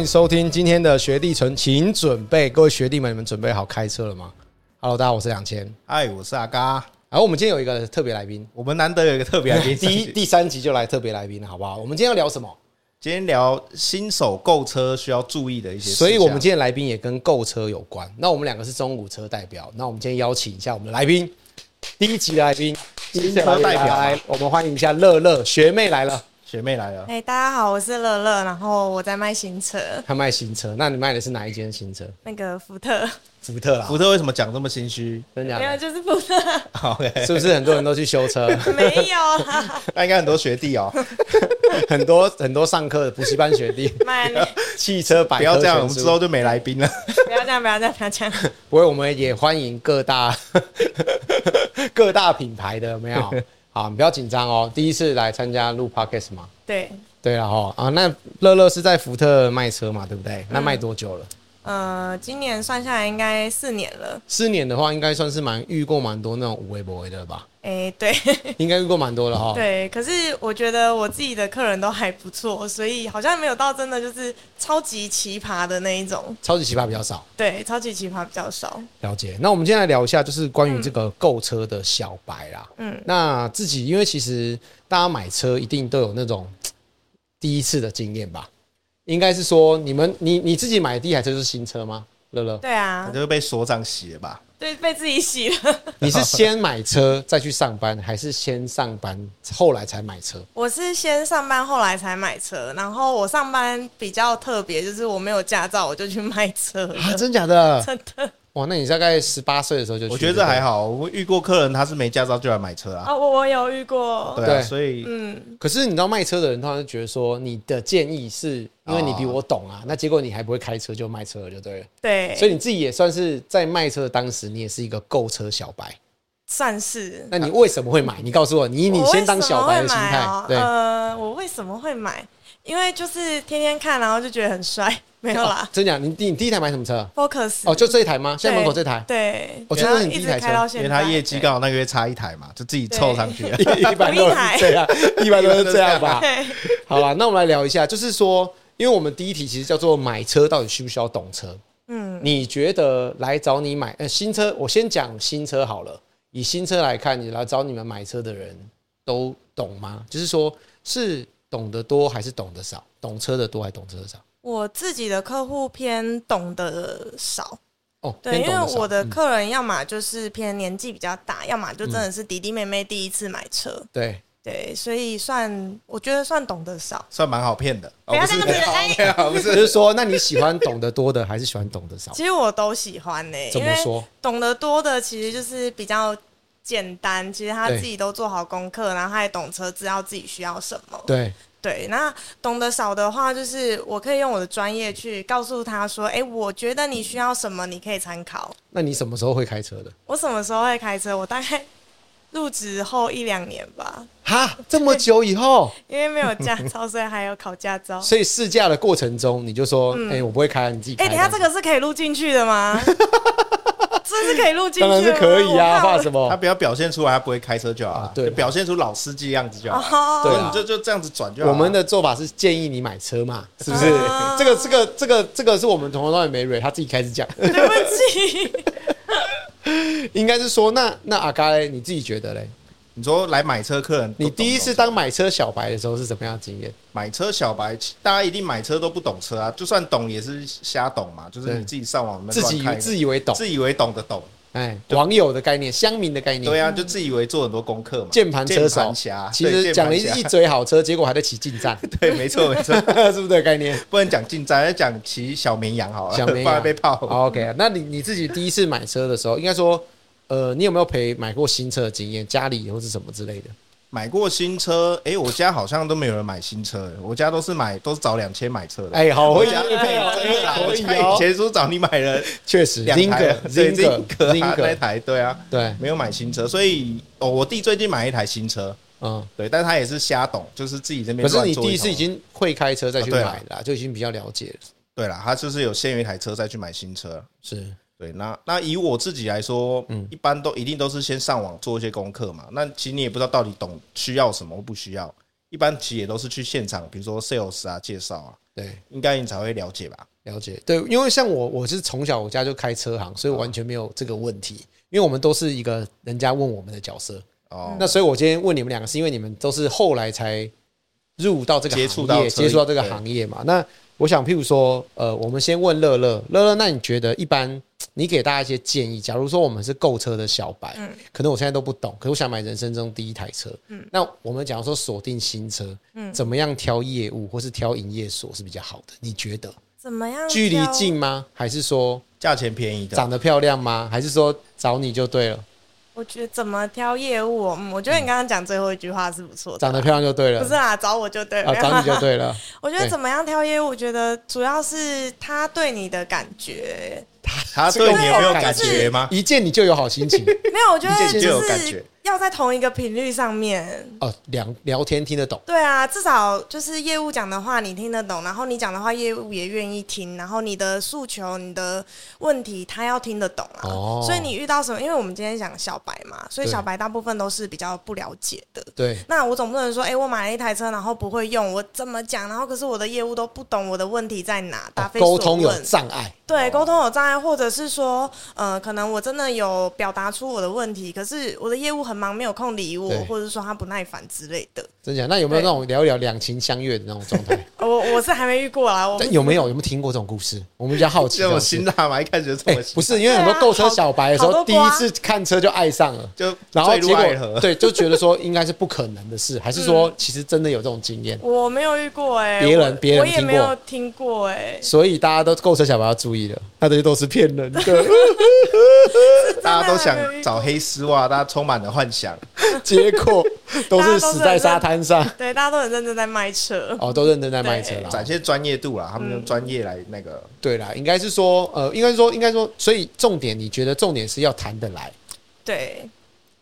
欢迎收听今天的学弟纯，请准备，各位学弟们，你们准备好开车了吗？Hello，大家好，我是两千，嗨，我是阿嘎。然后我们今天有一个特别来宾，我们难得有一个特别来宾，第一第三集就来特别来宾，好不好？我们今天要聊什么？今天聊新手购车需要注意的一些事，所以我们今天来宾也跟购车有关。那我们两个是中古车代表，那我们今天邀请一下我们的来宾，第一集的来宾，新车代表，来，我们欢迎一下乐乐学妹来了。学妹来了，哎，大家好，我是乐乐，然后我在卖新车。他卖新车，那你卖的是哪一间新车？那个福特。福特啊，福特为什么讲这么心虚？真的？没有，就是福特。OK，是不是很多人都去修车？没有啦，那应该很多学弟哦，很多很多上课的补习班学弟。卖汽车百科，不要这样，我们之后就没来宾了。不要这样，不要这样，不要这样。不会，我们也欢迎各大各大品牌的，有没有？好，你不要紧张哦。第一次来参加录 Podcast 嘛？对。对了哈啊，那乐乐是在福特卖车嘛，对不对？那卖多久了？呃，今年算下来应该四年了。四年的话，应该算是蛮遇过蛮多那种无微不微的吧？哎，对，应该遇过蛮多的哈。对，可是我觉得我自己的客人都还不错，所以好像没有到真的就是超级奇葩的那一种。超级奇葩比较少。对，超级奇葩比较少。了解。那我们今天来聊一下，就是关于这个购车的小白啦。嗯。那自己，因为其实大家买车一定都有那种。第一次的经验吧，应该是说你们你你自己买的第一台车是新车吗？乐乐，对啊，就是被所长洗了吧？对，被自己洗了。你是先买车再去上班，还是先上班后来才买车？我是先上班后来才买车，然后我上班比较特别，就是我没有驾照，我就去卖车啊，真假的？真的。哇，那你大概十八岁的时候就去？我觉得这还好，我遇过客人他是没驾照就来买车啊。啊，我我有遇过。对啊，所以嗯，可是你知道卖车的人，他就觉得说你的建议是因为你比我懂啊，那结果你还不会开车就卖车了，就对了。对，所以你自己也算是在卖车的当时，你也是一个购车小白，算是。那你为什么会买？你告诉我，你你先当小白的心态。对，呃，我为什么会买？因为就是天天看，然后就觉得很帅。没有啦，真讲，你第你第一台买什么车？Focus 哦，就这一台吗？现在门口这台？对，我觉得你第一台车，因为他业绩刚好那个月差一台嘛，就自己凑上去了。一般都是这样，一般都是这样吧。好了，那我们来聊一下，就是说，因为我们第一题其实叫做买车到底需不需要懂车？嗯，你觉得来找你买呃新车，我先讲新车好了。以新车来看，你来找你们买车的人都懂吗？就是说，是懂得多还是懂得少？懂车的多还是懂车的少？我自己的客户偏懂得少哦，对，因为我的客人要么就是偏年纪比较大，要么就真的是弟弟妹妹第一次买车，对对，所以算我觉得算懂得少，算蛮好骗的。不要这样子，不是，就是说，那你喜欢懂得多的，还是喜欢懂得少？其实我都喜欢呢。怎么说？懂得多的其实就是比较简单，其实他自己都做好功课，然后他也懂车，知道自己需要什么。对。对，那懂得少的话，就是我可以用我的专业去告诉他说：“哎，我觉得你需要什么，你可以参考。”那你什么时候会开车的？我什么时候会开车？我大概入职后一两年吧。哈，这么久以后？因为没有驾照，所以还有考驾照。所以试驾的过程中，你就说：“哎、嗯，我不会开，你自己开。”哎，等下这个是可以录进去的吗？这是可以录进去，当然是可以啊，怕什么？他不要表现出来他不会开车就好了，对，表现出老司机样子就好。对，你就就这样子转就好。我们的做法是建议你买车嘛，是不是？这个这个这个这个是我们从头到尾没蕊，他自己开始讲。对不起，应该是说，那那阿嘎嘞，你自己觉得嘞？你说来买车客人，你第一次当买车小白的时候是怎么样的经验？买车小白，大家一定买车都不懂车啊，就算懂也是瞎懂嘛，就是你自己上网自己自以为懂，自以为懂的懂，哎，网友的概念，乡民的概念，对啊，就自以为做很多功课嘛，键盘车手，其实讲了一嘴好车，结果还在骑进站，对，没错没错，是不是这个概念？不能讲进站，要讲骑小绵羊好了，小绵羊被泡。OK，那你你自己第一次买车的时候，应该说，呃，你有没有陪买过新车的经验？家里或是什么之类的？买过新车，哎、欸，我家好像都没有人买新车，我家都是买，都是找两千买车的。哎、欸，好，我家可以，可以以前说找你买了，确实，两台，Zinger，Zinger 那台，对啊，对，没有买新车，所以哦，我弟最近买一台新车，嗯，对，但他也是瞎懂，就是自己这边。可是你弟是已经会开车再去买的，啊，就已经比较了解了。对了，他就是有先有一台车再去买新车，是。对，那那以我自己来说，嗯，一般都一定都是先上网做一些功课嘛。那其实你也不知道到底懂需要什么或不需要，一般其实也都是去现场，比如说 sales 啊介绍啊，对，应该你才会了解吧？了解，对，因为像我，我是从小我家就开车行，所以我完全没有这个问题。因为我们都是一个人家问我们的角色哦。那所以我今天问你们两个，是因为你们都是后来才入到这个行业，接触到接触到这个行业嘛？那我想，譬如说，呃，我们先问乐乐，乐乐，那你觉得一般？你给大家一些建议。假如说我们是购车的小白，嗯，可能我现在都不懂，可是我想买人生中第一台车，嗯，那我们假如说锁定新车，嗯，怎么样挑业务或是挑营业所是比较好的？你觉得？怎么样？距离近吗？还是说价钱便宜的？长得漂亮吗？还是说找你就对了？我觉得怎么挑业务？嗯，我觉得你刚刚讲最后一句话是不错的，长得漂亮就对了。不是啊，找我就对了，找你就对了。我觉得怎么样挑业务？我觉得主要是他对你的感觉。他对你有没有感觉吗？一见你就有好心情？没有，我觉得就是。要在同一个频率上面哦，聊聊天听得懂。对啊，至少就是业务讲的话你听得懂，然后你讲的话业务也愿意听，然后你的诉求、你的问题他要听得懂啊。哦。所以你遇到什么？因为我们今天讲小白嘛，所以小白大部分都是比较不了解的。对。那我总不能说，哎、欸，我买了一台车，然后不会用，我怎么讲？然后可是我的业务都不懂我的问题在哪，答非所问。沟通有障碍。对，沟通有障碍，或者是说，呃，可能我真的有表达出我的问题，可是我的业务很忙，没有空理。我或者说他不耐烦之类的，真假？那有没有那种聊一聊两情相悦的那种状态？我我是还没遇过啊。但有没有有没有听过这种故事？我们比较好奇。这么辛辣嘛？一开始就这么、欸、不是，因为很多购车小白的时候，第一次看车就爱上了，就然后结果对就觉得说应该是不可能的事，还是说其实真的有这种经验？我没有遇过哎、欸，别人别人，我也没有听过哎、欸。所以大家都购车小白要注意了，他这些都是骗人的。大家都想找黑丝袜，大家充满了幻想，结果。都是死在沙滩上，对，大家都很认真在卖车。哦，都认真在卖车啦，展现专业度啦，他们用专业来那个，对啦，应该是说，呃，应该说，应该说，所以重点，你觉得重点是要谈得来，对，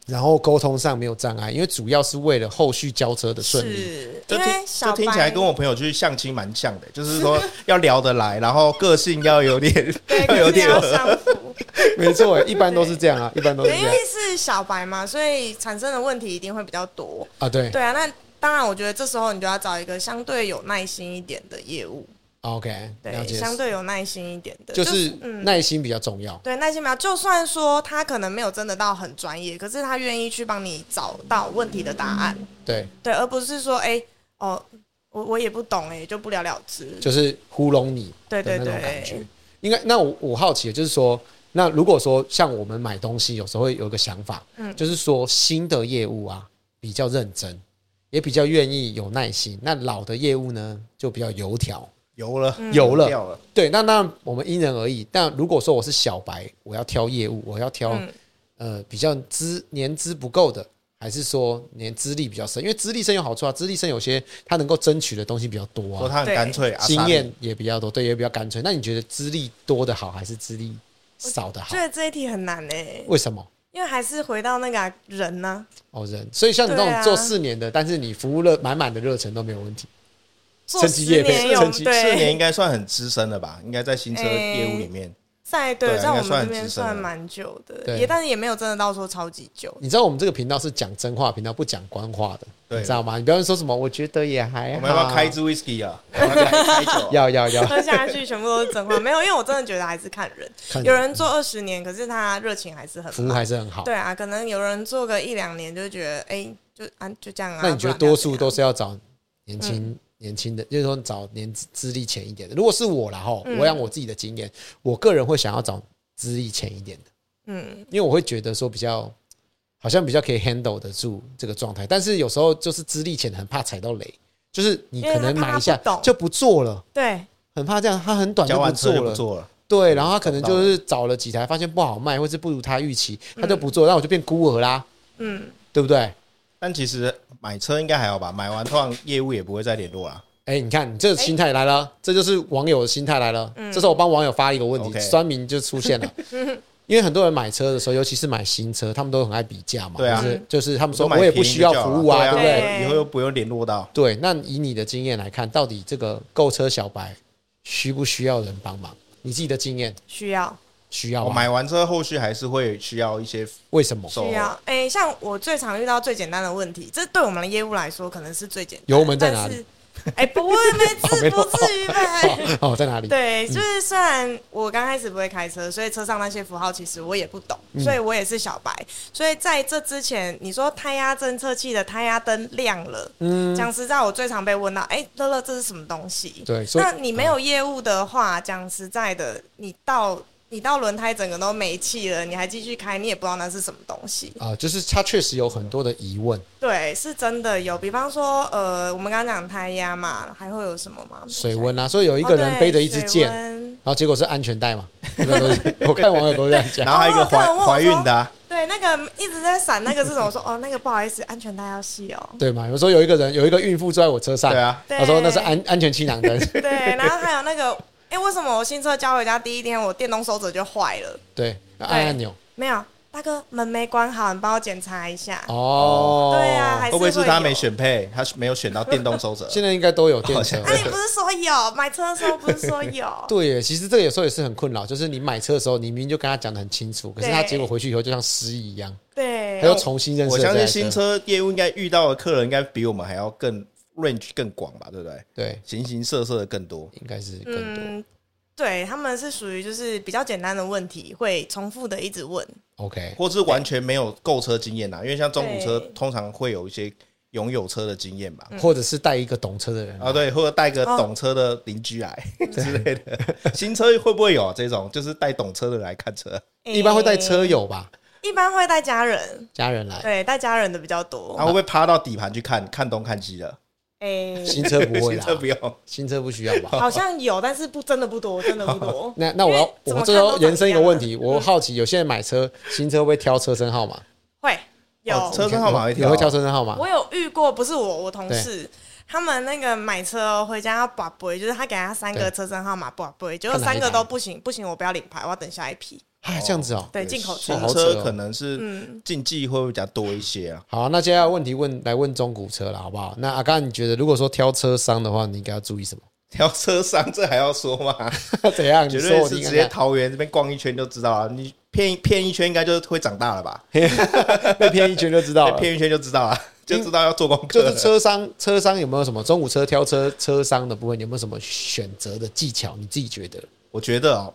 然后沟通上没有障碍，因为主要是为了后续交车的顺利，是，就听就听起来跟我朋友去相亲蛮像的，就是说要聊得来，然后个性要有点，要有点相符。没错，一般都是这样啊，一般都是这样。因为是小白嘛，所以产生的问题一定会比较多啊。对对啊，那当然，我觉得这时候你就要找一个相对有耐心一点的业务。OK，对，相对有耐心一点的，就是耐心比较重要。对，耐心比较，就算说他可能没有真的到很专业，可是他愿意去帮你找到问题的答案。对对，而不是说，哎，哦，我我也不懂，哎，就不了了之，就是糊弄你。对对对，感觉应该。那我我好奇的就是说。那如果说像我们买东西，有时候会有一个想法，嗯，就是说新的业务啊比较认真，也比较愿意有耐心。那老的业务呢，就比较油条，油了，油了，了。对，那那我们因人而异。但如果说我是小白，我要挑业务，我要挑、嗯、呃比较资年资不够的，还是说年资历比较深？因为资历深有好处啊，资历深有些他能够争取的东西比较多啊，说他很干脆，经验也比较多，对，也比较干脆。那你觉得资历多的好，还是资历？少的好，觉得这一题很难诶、欸。为什么？因为还是回到那个人呢、啊。哦，人。所以像你这种做四年的，啊、但是你服务了满满的热忱都没有问题。做四年有四年应该算很资深了吧？应该在新车业务里面。欸在对，在我们这边算蛮久的，也但是也没有真的到说超级久。你知道我们这个频道是讲真话频道，不讲官话的，你知道吗？你不要说什么，我觉得也还好。我们要不要开支 whisky 啊？要要要，喝下去全部都是真话。没有，因为我真的觉得还是看人。有人做二十年，可是他热情还是很，服务还是很好。对啊，可能有人做个一两年就觉得，哎，就啊就这样啊。那你觉得多数都是要找年轻？年轻的，就是说找年资资历浅一点的。如果是我啦，哈，我讲我自己的经验，我个人会想要找资历浅一点的，嗯，因为我会觉得说比较好像比较可以 handle 得住这个状态。但是有时候就是资历浅，很怕踩到雷，就是你可能买一下就不做了，对，很怕这样，他很短就不做了，做了，对，然后他可能就是找了几台，发现不好卖，或是不如他预期，他就不做，那我就变孤儿啦，嗯，对不对？但其实买车应该还好吧，买完通常业务也不会再联络了。哎、欸，你看，你这个心态来了，欸、这就是网友的心态来了。嗯、这时候我帮网友发一个问题，酸民就出现了。因为很多人买车的时候，尤其是买新车，他们都很爱比价嘛。对啊，就是就是他们说我也不需要服务啊，对不对？以后又不用联络到。对，那以你的经验来看，到底这个购车小白需不需要人帮忙？你自己的经验需要。需要，我买完车后续还是会需要一些，为什么需要？哎，像我最常遇到最简单的问题，这对我们的业务来说可能是最简单。油门在哪里？哎，不会，没不至于呗。哦，在哪里？对，就是虽然我刚开始不会开车，所以车上那些符号其实我也不懂，所以我也是小白。所以在这之前，你说胎压侦测器的胎压灯亮了，嗯，讲实在，我最常被问到，哎，乐乐，这是什么东西？对，那你没有业务的话，讲实在的，你到。你到轮胎整个都没气了，你还继续开，你也不知道那是什么东西啊。就是它确实有很多的疑问。对，是真的有。比方说，呃，我们刚刚讲胎压嘛，还会有什么吗？水温啊，所以有一个人背着一支箭，然后结果是安全带嘛。我看网友都这样讲。然后还有一个怀怀孕的，对，那个一直在闪那个是什么？说哦，那个不好意思，安全带要系哦。对嘛？有时候有一个人有一个孕妇坐在我车上，对啊，他说那是安安全气囊灯。对，然后还有那个。哎、欸，为什么我新车交回家第一天，我电动收折就坏了？对，按按钮没有，大哥门没关好，你帮我检查一下。哦，对啊，会不会是他没选配，他没有选到电动收折？现在应该都有电车。那、啊、你不是说有买车的时候不是说有？对耶，其实这个有时候也是很困扰，就是你买车的时候，你明明就跟他讲的很清楚，可是他结果回去以后就像失忆一样。对，他又重新认识。我相信新车业务应该遇到的客人应该比我们还要更 range 更广吧？对不对？对，形形色色的更多，应该是更多。嗯对，他们是属于就是比较简单的问题，会重复的一直问，OK，或是完全没有购车经验呐，因为像中古车通常会有一些拥有车的经验吧，或者是带一个懂车的人啊，对，或者带个懂车的邻居来之类的。新车会不会有这种，就是带懂车的来看车？一般会带车友吧，一般会带家人，家人来，对，带家人的比较多。他会不会趴到底盘去看看东看西的？哎，欸、新车不会啦，新车不用，新车不需要吧？好像有，但是不真的不多，真的不多。那那我要我这时候延伸一个问题，我好奇，有些人买车新车会挑车身号码？会有车身号码会挑，你会挑车身号码？我有遇过，不是我，我同事他们那个买车回家要拔杯，就是他给他三个车身号码拔杯，结果三个都不行，不行，我不要领牌，我要等下一批。哎，这样子哦，对，进口车车可能是禁忌会比较多一些啊。好，那接下来问题问来问中古车了，好不好？那阿刚，你觉得如果说挑车商的话，你应该要注意什么？挑车商这还要说吗？怎样？绝对是直接桃园这边逛一圈就知道了。你骗骗一圈，应该就会长大了吧？被骗一圈就知道了，骗一圈就知道了，就知道要做功课。就是车商，车商有没有什么中古车挑车车商的部分有没有什么选择的技巧？你自己觉得？我觉得哦。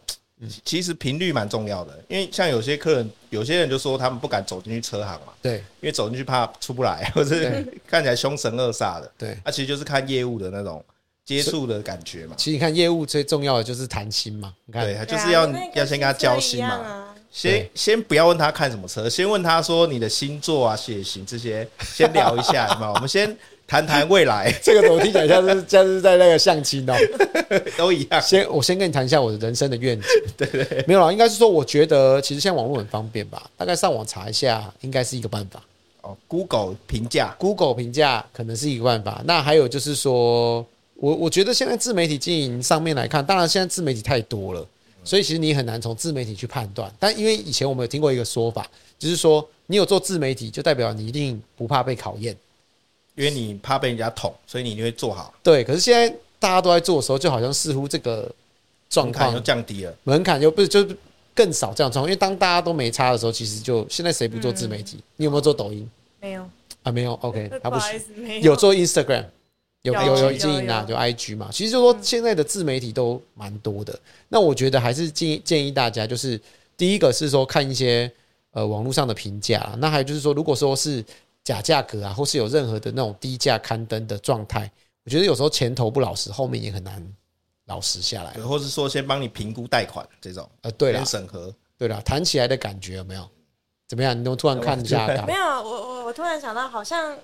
其实频率蛮重要的，因为像有些客人，有些人就说他们不敢走进去车行嘛，对，因为走进去怕出不来，或者 看起来凶神恶煞的，对，那其实就是看业务的那种接触的感觉嘛。其实你看业务最重要的就是谈心嘛，你看，对，他就是要要先跟他交心嘛，先先不要问他看什么车，先问他说你的星座啊、血型这些，先聊一下，嘛？我们先。谈谈未来，这个我听起来像是 像是在那个相亲哦，都一样。先我先跟你谈一下我的人生的愿景。对，对对，没有啦，应该是说我觉得其实现在网络很方便吧，大概上网查一下应该是一个办法。哦，Google 评价，Google 评价可能是一个办法。那还有就是说，我我觉得现在自媒体经营上面来看，当然现在自媒体太多了，所以其实你很难从自媒体去判断。但因为以前我们有听过一个说法，就是说你有做自媒体，就代表你一定不怕被考验。因为你怕被人家捅，所以你就会做好。对，可是现在大家都在做的时候，就好像似乎这个状况又降低了，门槛又不是就是更少这样状况。因为当大家都没差的时候，其实就现在谁不做自媒体？嗯、你有没有做抖音？没有啊，没有。OK，他不是有，有做 Instagram，有有有经营啊，就 IG 嘛。其实就说现在的自媒体都蛮多的。嗯、那我觉得还是建议建议大家，就是第一个是说看一些呃网络上的评价，那还有就是说，如果说是。假价格啊，或是有任何的那种低价刊登的状态，我觉得有时候前头不老实，后面也很难老实下来。或是说先帮你评估贷款这种，呃，对了，审核，对了，谈起来的感觉有没有？怎么样？你都突然看一下？没有，我我我突然想到，好像。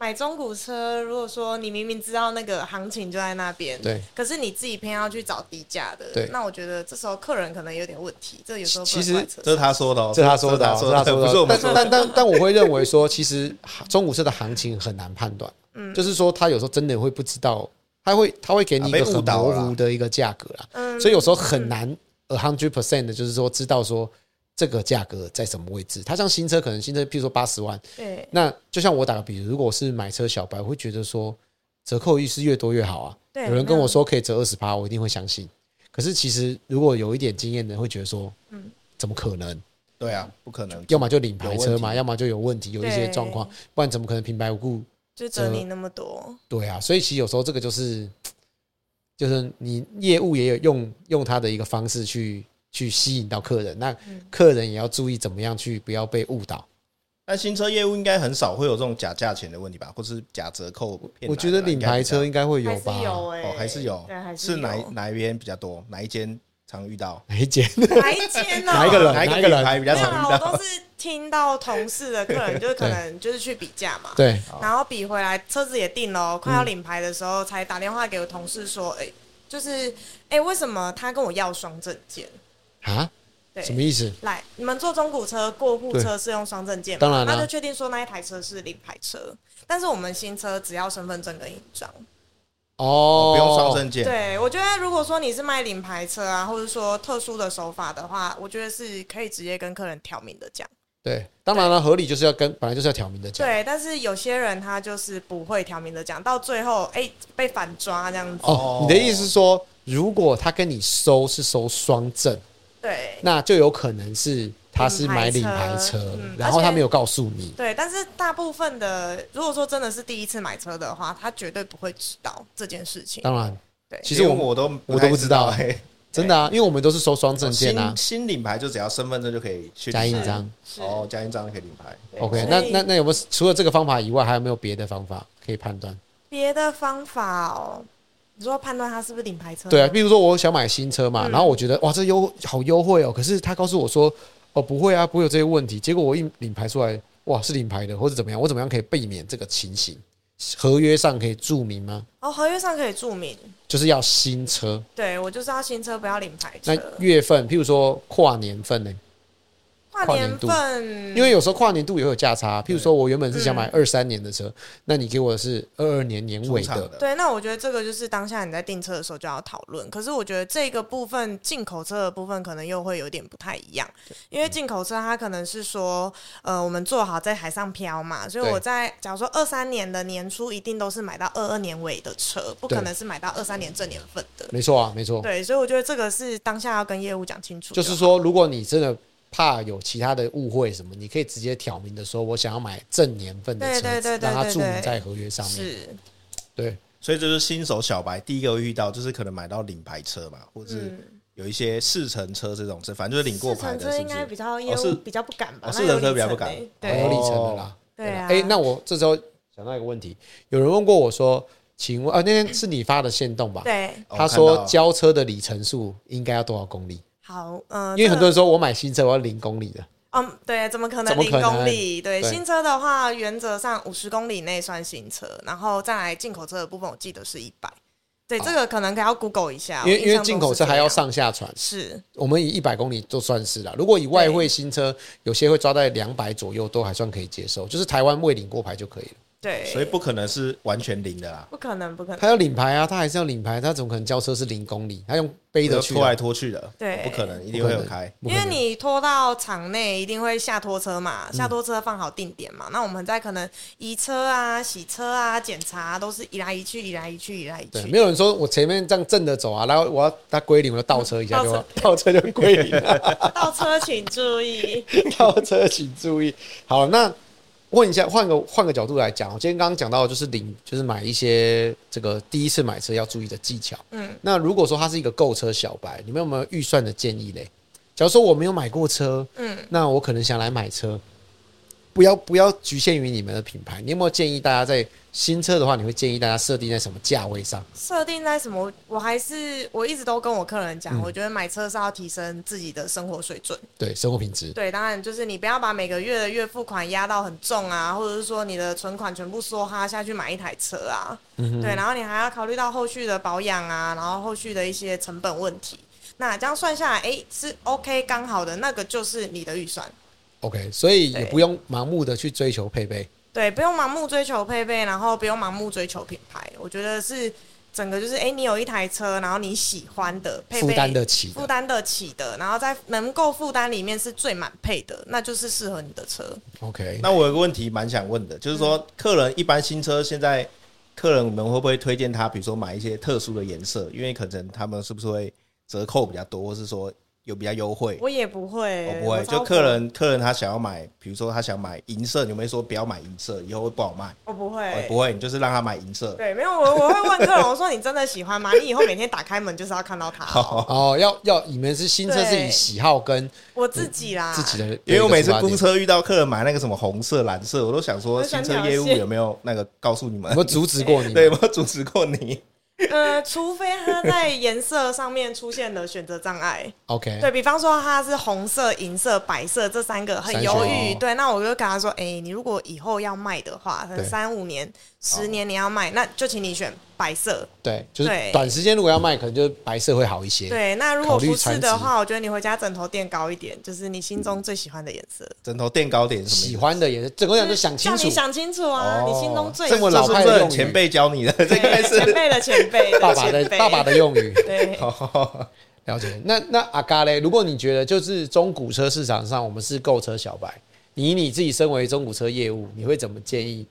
买中古车，如果说你明明知道那个行情就在那边，对，可是你自己偏要去找低价的，对，那我觉得这时候客人可能有点问题。这有时候其实这是他说的，这是他说的，这是他说的，但但但但我会认为说，其实中古车的行情很难判断，嗯，就是说他有时候真的会不知道，他会他会给你一个很模糊的一个价格啦，嗯，所以有时候很难 a hundred percent 的，就是说知道说。这个价格在什么位置？它像新车，可能新车，譬如说八十万，对，那就像我打个比如，如果我是买车小白，我会觉得说折扣率是越多越好啊。对，有人跟我说可以折二十趴，我一定会相信。可是其实如果有一点经验的，会觉得说，嗯，怎么可能？对啊，不可能。要么就领牌车嘛，要么就有问题，有一些状况，不然怎么可能平白无故就折你那么多。对啊，所以其实有时候这个就是，就是你业务也有用用他的一个方式去去吸引到客人，那客人也要注意怎么样去不要被误导。那新车业务应该很少会有这种假价钱的问题吧，或是假折扣？我觉得领牌车应该会有吧，还是有哎、欸，哦，还是有，对，是哪哪一边比较多？哪一间常遇到？哪一间？哪一间呢？哪一个人？哪一个人牌比较常遇到？我都是听到同事的客人，就是可 能就是去比价嘛，对，然后比回来车子也定了，快要领牌的时候才打电话给我同事说，哎、欸，就是哎、欸，为什么他跟我要双证件啊？什么意思？来，你们坐中古车过户车是用双证件吗？当然，那就确定说那一台车是领牌车。但是我们新车只要身份证跟印章。哦，不用双证件。对，我觉得如果说你是卖领牌车啊，或者说特殊的手法的话，我觉得是可以直接跟客人挑明的讲。对，当然了，合理就是要跟本来就是要挑明的讲。对，但是有些人他就是不会挑明的讲，到最后哎、欸、被反抓这样子。哦，你的意思是说，如果他跟你收是收双证？对，那就有可能是他是买领牌车，嗯、然后他没有告诉你。对，但是大部分的，如果说真的是第一次买车的话，他绝对不会知道这件事情。当然，对，其实我我都我都不知道，欸，真的啊，因为我们都是收双证件啊。新新领牌就只要身份证就可以去加印章，哦，加印章就可以领牌。OK，那那那有没有除了这个方法以外，还有没有别的方法可以判断？别的方法哦。你说判断它是不是领牌车？对啊，比如说我想买新车嘛，嗯、然后我觉得哇，这优好优惠哦，可是他告诉我说哦，不会啊，不会有这些问题。结果我一领牌出来，哇，是领牌的，或者怎么样？我怎么样可以避免这个情形？合约上可以注明吗？哦，合约上可以注明，就是要新车。对，我就是要新车，不要领牌车。那月份，譬如说跨年份呢？跨年度，因为有时候跨年度也会有价差。譬如说，我原本是想买二三年的车，嗯、那你给我的是二二年年尾的。的对，那我觉得这个就是当下你在订车的时候就要讨论。可是我觉得这个部分进口车的部分可能又会有点不太一样，因为进口车它可能是说，呃，我们做好在海上漂嘛，所以我在假如说二三年的年初一定都是买到二二年尾的车，不可能是买到二三年正年份的。没错啊，没错。对，所以我觉得这个是当下要跟业务讲清楚。就是说，如果你真的。怕有其他的误会什么，你可以直接挑明的说，我想要买正年份的车子，让他注明在合约上面。是，对，所以这是新手小白第一个会遇到，就是可能买到领牌车嘛，或者是有一些试乘车这种，车反正就是领过牌的，是不是？应该比较业务比较不敢吧？试乘车比较不敢，对，有里程的啦。对啊。哎，那我这时候想到一个问题，有人问过我说，请问啊，那天是你发的限动吧？对。他说交车的里程数应该要多少公里？好，嗯，因为很多人说我买新车我要零公里的。嗯，对，怎么可能零公里？对，新车的话，原则上五十公里内算新车，然后再来进口车的部分，我记得是一百。对，这个可能可要 Google 一下，因为因为进口车还要上下传。是，我们以一百公里就算是了。如果以外汇新车，有些会抓在两百左右，都还算可以接受，就是台湾未领过牌就可以了。对，所以不可能是完全零的啦，不可能，不可能。他要领牌啊，他还是要领牌，他怎么可能交车是零公里？他用背着拖来拖去的，对，不可能，一定会有开。因为你拖到场内，一定会下拖车嘛，下拖车放好定点嘛。那我们在可能移车啊、洗车啊、检查，都是移来移去、移来移去、移来移去。对，没有人说我前面这样正着走啊，然后我要他归零，我就倒车一下就倒车就归零了。倒车请注意，倒车请注意。好，那。问一下，换个换个角度来讲，我今天刚刚讲到的就是领，就是买一些这个第一次买车要注意的技巧。嗯，那如果说他是一个购车小白，你们有没有预算的建议嘞？假如说我没有买过车，嗯，那我可能想来买车，不要不要局限于你们的品牌，你有没有建议大家在？新车的话，你会建议大家设定在什么价位上？设定在什么？我还是我一直都跟我客人讲，嗯、我觉得买车是要提升自己的生活水准，对生活品质。对，当然就是你不要把每个月的月付款压到很重啊，或者是说你的存款全部梭哈下去买一台车啊。嗯。对，然后你还要考虑到后续的保养啊，然后后续的一些成本问题。那这样算下来，哎、欸，是 OK 刚好的，那个就是你的预算。OK，所以也不用盲目的去追求配备。对，不用盲目追求配备，然后不用盲目追求品牌。我觉得是整个就是，哎，你有一台车，然后你喜欢的配备，负担得起，负担得起的，然后在能够负担里面是最满配的，那就是适合你的车。OK，那我有个问题蛮想问的，就是说，客人一般新车现在客人们会不会推荐他，比如说买一些特殊的颜色？因为可能他们是不是会折扣比较多，或是说有比较优惠？我也不会，我不会。就客人客人他想要买，比如说他想买银色，你没说不要买银色，以后会不好卖。我不会，不会，你就是让他买银色。对，没有我我会问客人，我说你真的喜欢吗？你以后每天打开门就是要看到它。哦，要要你们是新车是以喜好跟我自己啦，自己的。因为我每次公车遇到客人买那个什么红色、蓝色，我都想说新车业务有没有那个告诉你们？我阻止过你？对，有没有阻止过你？呃，除非他在颜色上面出现了选择障碍，OK，对，比方说他是红色、银色、白色这三个很犹豫，对，那我就跟他说，哎、欸，你如果以后要卖的话，可能三五年、十年你要卖，那就请你选。白色，对，就是短时间如果要卖，可能就白色会好一些。对，那如果不是的话，我觉得你回家枕头垫高一点，就是你心中最喜欢的颜色。枕头垫高点，喜欢的颜色，整个讲就想清楚，你想清楚啊，你心中最这么老派的用语，前辈教你的，这应该是前辈的前辈，爸爸的爸爸的用语。对，了解。那那阿嘎嘞，如果你觉得就是中古车市场上，我们是购车小白，以你自己身为中古车业务，你会怎么建议？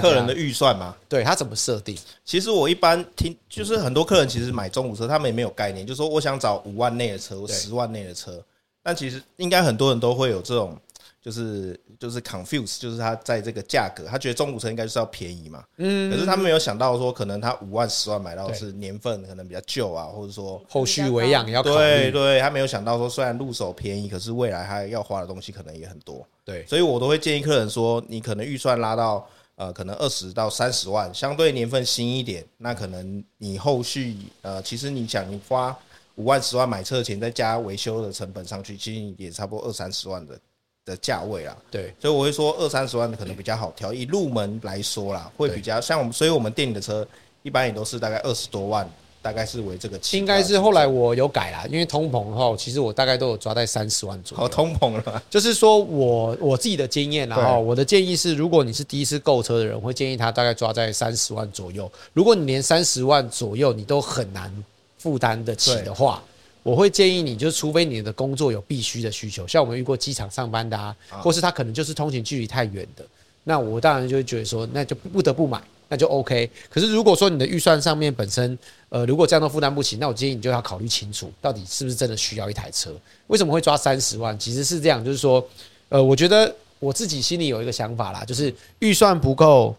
客人的预算嘛？对，他怎么设定？其实我一般听，就是很多客人其实买中古车，他们也没有概念，就是说我想找五万内的车，或十万内的车。但其实应该很多人都会有这种，就是就是 confuse，就是他在这个价格，他觉得中古车应该就是要便宜嘛。嗯。可是他没有想到说，可能他五万、十万买到的是年份可能比较旧啊，或者说后续维养也要考虑。对对，他没有想到说，虽然入手便宜，可是未来他要花的东西可能也很多。对。所以我都会建议客人说，你可能预算拉到。呃，可能二十到三十万，相对年份新一点，那可能你后续呃，其实你想你花五万、十万买车的钱，再加维修的成本上去，其实也差不多二三十万的的价位啦。对，所以我会说二三十万的可能比较好挑，以入门来说啦，会比较像我们，所以我们店里的车一般也都是大概二十多万。大概是为这个期，应该是后来我有改啦，因为通膨的话，其实我大概都有抓在三十万左右。好，通膨了，就是说我我自己的经验，然后我的建议是，如果你是第一次购车的人，我会建议他大概抓在三十万左右。如果你连三十万左右你都很难负担得起的话，我会建议你，就是除非你的工作有必须的需求，像我们遇过机场上班的啊，或是他可能就是通勤距离太远的，那我当然就会觉得说，那就不得不买。那就 OK。可是如果说你的预算上面本身，呃，如果这样都负担不起，那我建议你就要考虑清楚，到底是不是真的需要一台车？为什么会抓三十万？其实是这样，就是说，呃，我觉得我自己心里有一个想法啦，就是预算不够，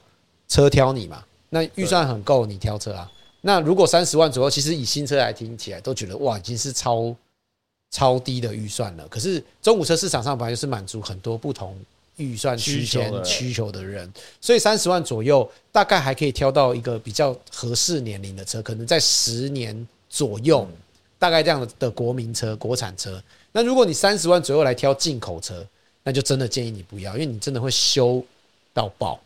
车挑你嘛。那预算很够，你挑车啊。那如果三十万左右，其实以新车来听起来都觉得哇，已经是超超低的预算了。可是中古车市场上本来就是满足很多不同。预算区间需求的人，所以三十万左右大概还可以挑到一个比较合适年龄的车，可能在十年左右，大概这样的国民车、国产车。那如果你三十万左右来挑进口车，那就真的建议你不要，因为你真的会修到爆。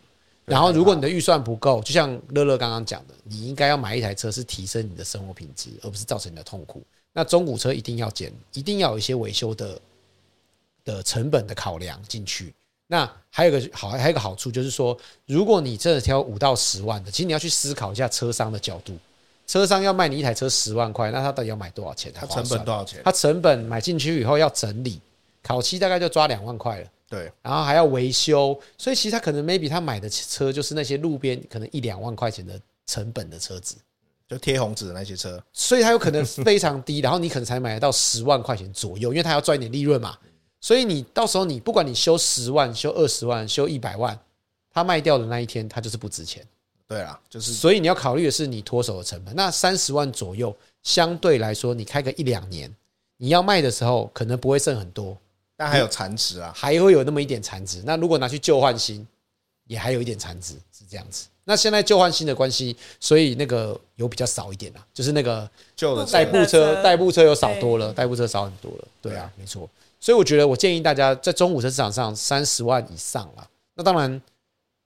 然后，如果你的预算不够，就像乐乐刚刚讲的，你应该要买一台车是提升你的生活品质，而不是造成你的痛苦。那中古车一定要减，一定要有一些维修的的成本的考量进去。那还有个好，还有一个好处就是说，如果你真的挑五到十万的，其实你要去思考一下车商的角度。车商要卖你一台车十万块，那他到底要买多少钱？他成本多少钱？他成本买进去以后要整理，烤漆大概就抓两万块了。对，然后还要维修，所以其实他可能 maybe 他买的车就是那些路边可能一两万块钱的成本的车子，就贴红纸的那些车，所以他有可能非常低，然后你可能才买得到十万块钱左右，因为他要赚一点利润嘛。所以你到时候你不管你修十万、修二十万、修一百万，它卖掉的那一天，它就是不值钱。对啊，就是。所以你要考虑的是你脱手的成本。那三十万左右，相对来说，你开个一两年，你要卖的时候可能不会剩很多，但还有残值啊，还会有那么一点残值。那如果拿去旧换新，也还有一点残值，是这样子。那现在旧换新的关系，所以那个有比较少一点啦，就是那个旧的代步车，代步车有少多了，代步车少很多了。对啊，没错。所以我觉得，我建议大家在中古车市场上三十万以上了。那当然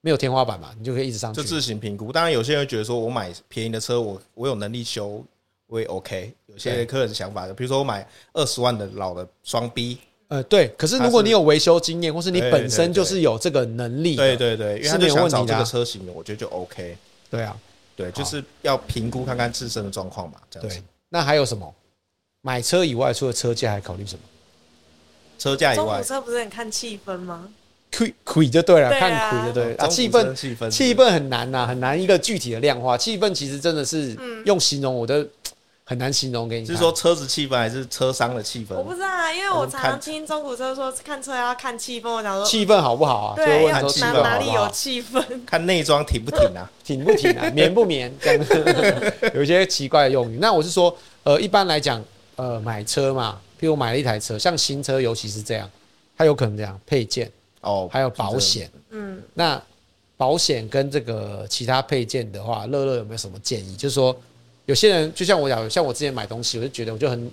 没有天花板嘛，你就可以一直上去。就自行评估。当然，有些人觉得说，我买便宜的车，我我有能力修，我也 OK。有些客人的想法，比如说我买二十万的老的双 B，呃，对。可是如果你有维修经验，或是你本身就是有这个能力，对对对，因为他就想找这个车型的，我觉得就 OK。对啊，对，就是要评估看看自身的状况嘛，这样子。那还有什么？买车以外，除了车价，还考虑什么？车价以外，中古车不是很看气氛吗？亏亏就对了，看亏就对啊。气氛气氛气氛很难呐，很难一个具体的量化。气氛其实真的是用形容，我都很难形容给你。是说车子气氛还是车商的气氛？我不知道啊，因为我常常听中古车说看车要看气氛，我想说气氛好不好啊？对，要哪哪里有气氛？看内装挺不挺啊？挺不挺啊？绵不绵？这样 有一些奇怪的用语。那我是说，呃，一般来讲，呃，买车嘛，譬如我买了一台车，像新车尤其是这样，它有可能这样配件哦，还有保险，嗯，那。保险跟这个其他配件的话，乐乐有没有什么建议？就是说，有些人就像我讲，像我之前买东西，我就觉得我就很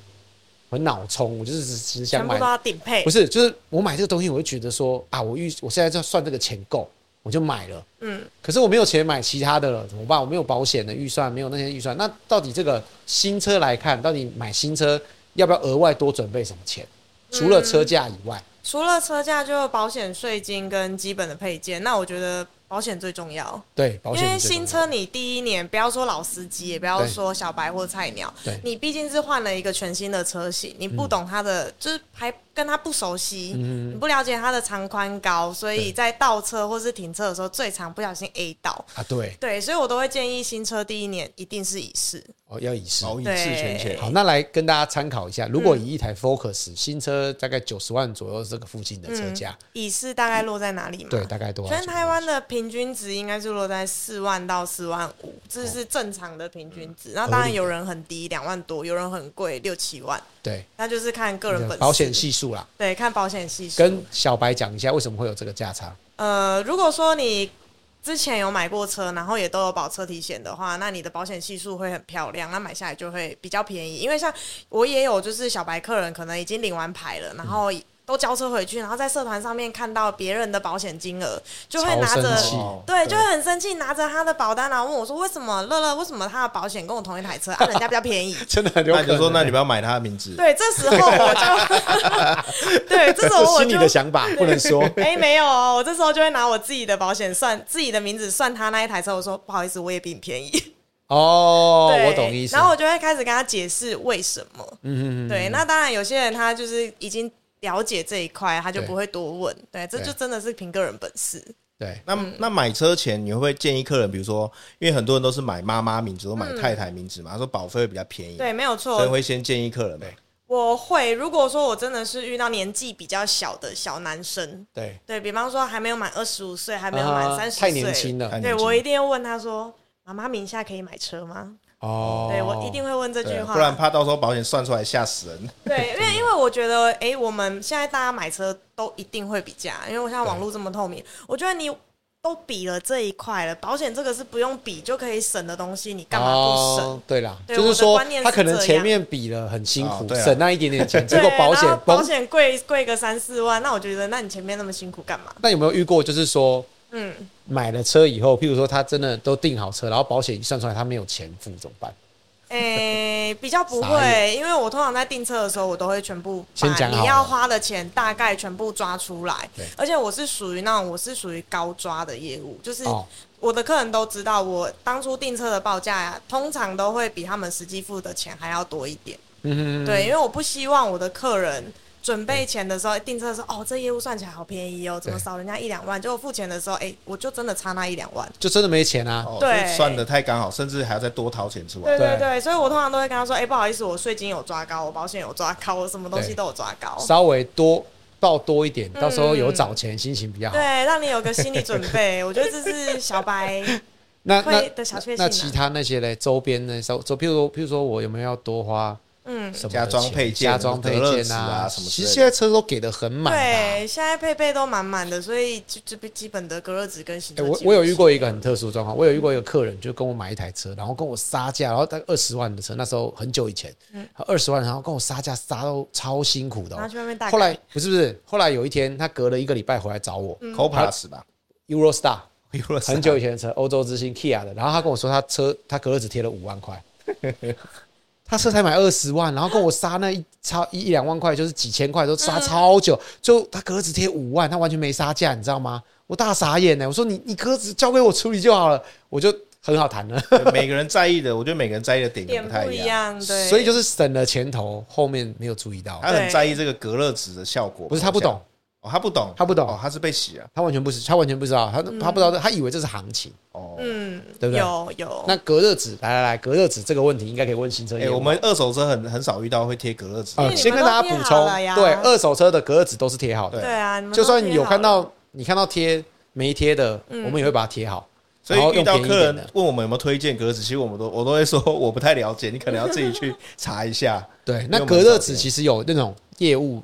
很脑冲，我就是只只想买，顶配。不是，就是我买这个东西，我就觉得说啊，我预我现在就算这个钱够，我就买了。嗯。可是我没有钱买其他的了，怎么办？我没有保险的预算，没有那些预算。那到底这个新车来看，到底买新车要不要额外多准备什么钱？除了车价以外，嗯、除了车价，就保险、税金跟基本的配件。那我觉得。保险最重要，对，保险。因为新车你第一年，不要说老司机，也不要说小白或菜鸟，对，你毕竟是换了一个全新的车型，你不懂它的，嗯、就是还。跟他不熟悉，嗯、你不了解他的长宽高，所以在倒车或是停车的时候，最常不小心 A 到啊。对对，所以我都会建议新车第一年一定是乙式哦，要乙式，哦，乙式全险。好，那来跟大家参考一下，如果以一台 Focus、嗯、新车大概九十万左右这个附近的车价，乙式大概落在哪里吗？对，大概多少？全台湾的平均值应该是落在四万到四万五，这是正常的平均值。那、哦、当然有人很低，两万多；有人很贵，六七万。对，那就是看个人本事。保险系数啦，对，看保险系数。跟小白讲一下，为什么会有这个价差？呃，如果说你之前有买过车，然后也都有保车体险的话，那你的保险系数会很漂亮，那买下来就会比较便宜。因为像我也有，就是小白客人可能已经领完牌了，然后。嗯都交车回去，然后在社团上面看到别人的保险金额，就会拿着，对，就会很生气，拿着他的保单，然后问我说：“为什么乐乐？为什么他的保险跟我同一台车，啊，人家比较便宜？”真的很有可能。那就说，那你不要买他的名字。对，这时候我就，对，这时候我就心里的想法不能说。哎，没有哦，我这时候就会拿我自己的保险算自己的名字算他那一台车。我说不好意思，我也比你便宜。哦，我懂意思。然后我就会开始跟他解释为什么。嗯嗯嗯。对，那当然有些人他就是已经。了解这一块，他就不会多问。对，对，这就真的是凭个人本事。对，那、嗯、那买车前你会不会建议客人，比如说，因为很多人都是买妈妈名字或买太太名字嘛，他、嗯、说保费会比较便宜。对，没有错。所以会先建议客人呗。我会，如果说我真的是遇到年纪比较小的小男生，对，对，比方说还没有满二十五岁，还没有满三十岁，太年轻了。对，我一定要问他说：“妈妈名下可以买车吗？”哦，对，我一定会问这句话，不然怕到时候保险算出来吓死人。对，因为因为我觉得，哎、欸，我们现在大家买车都一定会比价，因为我现在网络这么透明，我觉得你都比了这一块了，保险这个是不用比就可以省的东西，你干嘛不省？哦、对啦，就是说是他可能前面比了很辛苦，省那一点点钱，结果保险保险贵贵个三四万，那我觉得那你前面那么辛苦干嘛？那有没有遇过就是说？嗯，买了车以后，譬如说他真的都订好车，然后保险一算出来他没有钱付，怎么办？诶、欸，比较不会，因为我通常在订车的时候，我都会全部把你要花的钱大概全部抓出来。对，而且我是属于那种我是属于高抓的业务，就是我的客人都知道，我当初订车的报价呀，通常都会比他们实际付的钱还要多一点。嗯哼嗯，对，因为我不希望我的客人。准备钱的时候，订车的时候，哦，这业务算起来好便宜哦，怎么少人家一两万？结果付钱的时候，哎，我就真的差那一两万，就真的没钱啊。对，算的太刚好，甚至还要再多掏钱出来。对对对，所以我通常都会跟他说，哎，不好意思，我税金有抓高，我保险有抓高，我什么东西都有抓高，稍微多报多一点，到时候有找钱，心情比较好。对，让你有个心理准备。我觉得这是小白那那的小确幸。那其他那些嘞，周边呢？周周，譬如说，譬如说我有没有要多花？嗯，加装配件、加装配件啊，什么？其实现在车都给的很满，对，现在配备都满满的，所以就这边基本的隔热纸跟行车。我我有遇过一个很特殊状况，我有遇过一个客人，就跟我买一台车，然后跟我杀价，然后大概二十万的车，那时候很久以前，嗯，二十万，然后跟我杀价杀到超辛苦的。后来不是不是，后来有一天他隔了一个礼拜回来找我，Copilot 吧，Eurostar，很久以前的车，欧洲之星 Kia 的，然后他跟我说他车他隔热纸贴了五万块。他车才买二十万，然后跟我杀那一超一一两万块，就是几千块都杀超久，就他格子贴五万，他完全没杀价，你知道吗？我大傻眼呢，我说你你格子交给我处理就好了，我就很好谈了。每个人在意的，我觉得每个人在意的点不太一样，对，所以就是省了前头，后面没有注意到。他很在意这个隔热纸的效果，不是他不懂。哦，他不懂，他不懂，哦，他是被洗了，他完全不是，他完全不知道，他他不知道，他以为这是行情。哦，嗯，对不对？有有。那隔热纸，来来来，隔热纸这个问题应该可以问新车。哎，我们二手车很很少遇到会贴隔热纸。呃，先跟大家补充，对，二手车的隔热纸都是贴好的。对啊，就算有看到你看到贴没贴的，我们也会把它贴好。所以遇到客人问我们有没有推荐隔热纸，其实我们都我都会说我不太了解，你可能要自己去查一下。对，那隔热纸其实有那种业务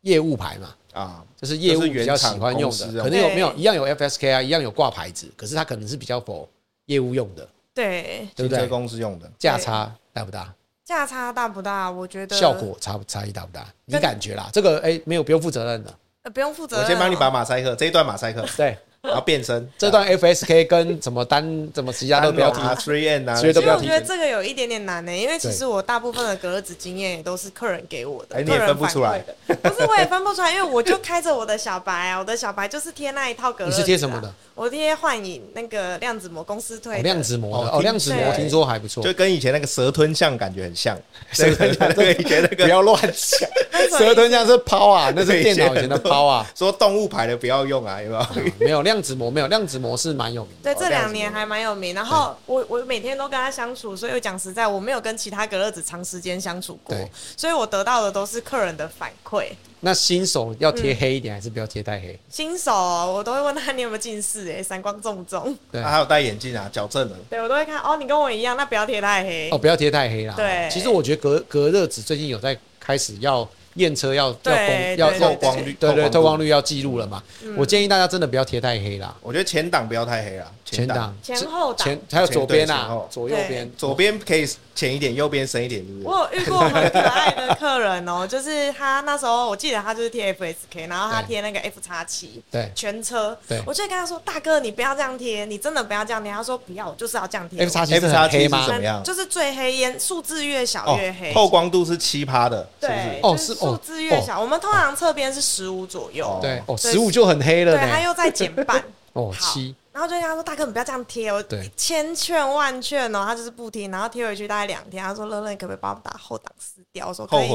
业务牌嘛，啊，就是业务比较喜欢用的，可能有没有一样有 FSK 啊，一样有挂牌子，可是它可能是比较否业务用的，对，对不对？公司用的价差大不大？价差大不大？我觉得效果差差异大不大？你感觉啦，这个哎，没有不用负责任的，呃，不用负责任。我先帮你把马赛克这一段马赛克，对。然后变身，这段 FSK 跟什么单怎么其他都不要提，Three N 啊，所以都不要提。其实我觉得这个有一点点难呢，因为其实我大部分的格子经验也都是客人给我的，你也分不出来的。不是，我也分不出来，因为我就开着我的小白啊，我的小白就是贴那一套格子。你是贴什么的？我贴幻影那个量子膜公司推的量子膜的哦，量子膜听说还不错，就跟以前那个蛇吞象感觉很像。蛇吞象那个以前那个不要乱讲，蛇吞象是抛啊，那是电脑以前的抛啊。说动物牌的不要用啊，有没有？没有量子膜，没有量子膜是蛮有名的。对，这两年还蛮有名。然后我我每天都跟他相处，所以讲实在，我没有跟其他隔热纸长时间相处过，所以我得到的都是客人的反馈。那新手要贴黑一点，还是不要贴太黑？新手我都会问他，你有没有近视？哎，散光重不重？对，还有戴眼镜啊，矫正的。对，我都会看。哦，你跟我一样，那不要贴太黑。哦，不要贴太黑啦。对，其实我觉得隔隔热纸最近有在开始要验车，要要要透光率，对对，透光率要记录了嘛。我建议大家真的不要贴太黑啦。我觉得前挡不要太黑啦，前挡、前后挡，前还有左边啊，左右边，左边可以。浅一点，右边深一点，是不是？我有遇过很可爱的客人哦，就是他那时候，我记得他就是贴 FSK，然后他贴那个 F 叉七，对，全车，对，我就跟他说：“大哥，你不要这样贴，你真的不要这样贴。”他说：“不要，我就是要这样贴。”F 叉七，F 叉七吗？怎么样？就是最黑烟，数字越小越黑，透光度是七趴的，对，哦，是数字越小，我们通常侧边是十五左右，对，哦，十五就很黑了，对，他又在减半，哦，七。然后就跟他说：“大哥，你不要这样贴，我千劝万劝哦，他就是不听。然后贴回去大概两天，他说：‘乐乐，你可不可以帮我把后挡撕掉？’我说：‘可以。’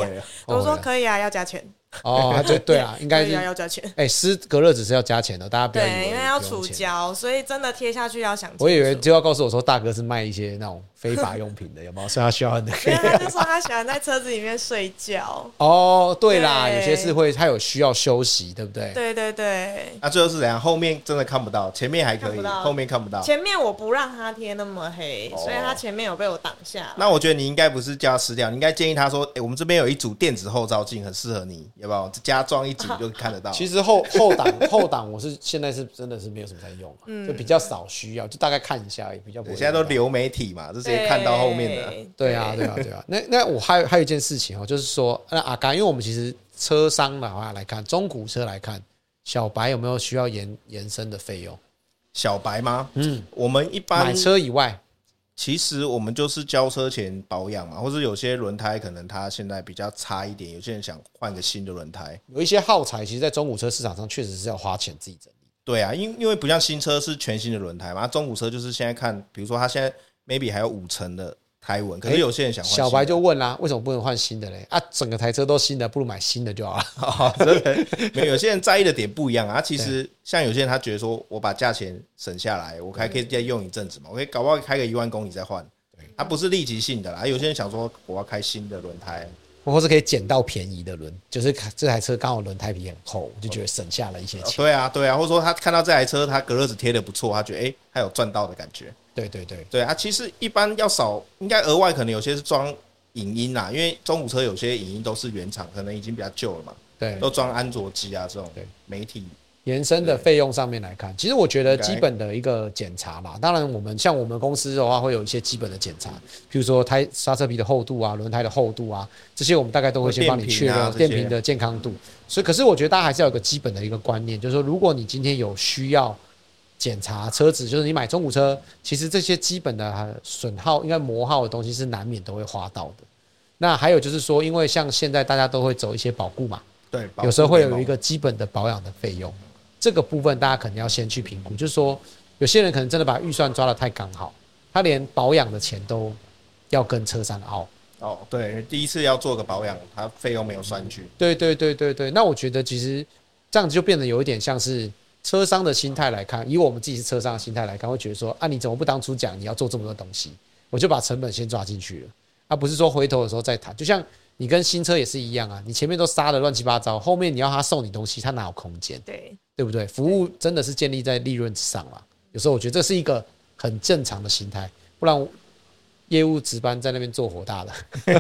我说：‘可以啊，要加钱。’哦，对对啊，应该是要加钱。哎，撕隔热纸是要加钱的，大家不要以为。对，因为要除胶，所以真的贴下去要想。我以为就要告诉我说，大哥是卖一些那种。非法用品的有没有？所以他需要 很多。他就说他喜欢在车子里面睡觉。哦，对啦，有些是会他有需要休息，对不对？对对对。那最后是怎样？后面真的看不到，前面还可以，后面看不到。前面我不让他贴那么黑，所以他前面有被我挡下。那我觉得你应该不是叫他撕掉，你应该建议他说：“哎，我们这边有一组电子后照镜，很适合你，要不要加装一组 就看得到？”其实后后挡后挡，我是现在是真的是没有什么在用，就比较少需要，就大概看一下，也比较不。现在都流媒体嘛，就直接看到后面的。对啊，对啊，对啊。那那我还有还有一件事情哦，就是说，那阿甘，因为我们其实车商的话来看，中古车来看，小白有没有需要延延伸的费用？小白吗？嗯，我们一般买车以外，其实我们就是交车前保养嘛，或者有些轮胎可能它现在比较差一点，有些人想换个新的轮胎，有一些耗材，其实，在中古车市场上确实是要花钱自己整理。对啊，因因为不像新车是全新的轮胎嘛，中古车就是现在看，比如说它现在 maybe 还有五成的。胎纹，可是有些人想换。小白就问啦，为什么不能换新的嘞？啊，整个台车都新的，不如买新的就好了。哦，真的，没有，有些人在意的点不一样啊。其实像有些人他觉得说，我把价钱省下来，我还可以再用一阵子嘛，我可以搞不好开个一万公里再换。它不是立即性的啦。有些人想说，我要开新的轮胎，或是可以捡到便宜的轮，就是这台车刚好轮胎皮很厚，就觉得省下了一些钱。对啊，对啊，或者说他看到这台车，他隔热纸贴的不错，他觉得哎，他有赚到的感觉。对对对对啊，其实一般要少，应该额外可能有些是装影音啦，因为中古车有些影音都是原厂，可能已经比较旧了嘛。对，都装安卓机啊这种。对，媒体延伸的费用上面来看，其实我觉得基本的一个检查嘛，当然我们像我们公司的话，会有一些基本的检查，比如说胎刹车皮的厚度啊、轮胎的厚度啊，这些我们大概都会先帮你确认电瓶的健康度。所以，可是我觉得大家还是要有个基本的一个观念，就是说，如果你今天有需要。检查车子，就是你买中古车，其实这些基本的损耗、应该磨耗的东西是难免都会花到的。那还有就是说，因为像现在大家都会走一些保固嘛，对，有时候会有一个基本的保养的费用，这个部分大家可能要先去评估。就是说，有些人可能真的把预算抓得太刚好，他连保养的钱都要跟车商拗。哦，对，第一次要做个保养，他费用没有算进去。对对对对对，那我觉得其实。这样子就变得有一点像是车商的心态来看，以我们自己是车商的心态来看，会觉得说啊，你怎么不当初讲你要做这么多东西，我就把成本先抓进去了，而不是说回头的时候再谈。就像你跟新车也是一样啊，你前面都杀的乱七八糟，后面你要他送你东西，他哪有空间？对，对不对？服务真的是建立在利润之上嘛。有时候我觉得这是一个很正常的心态，不然业务值班在那边做火大的，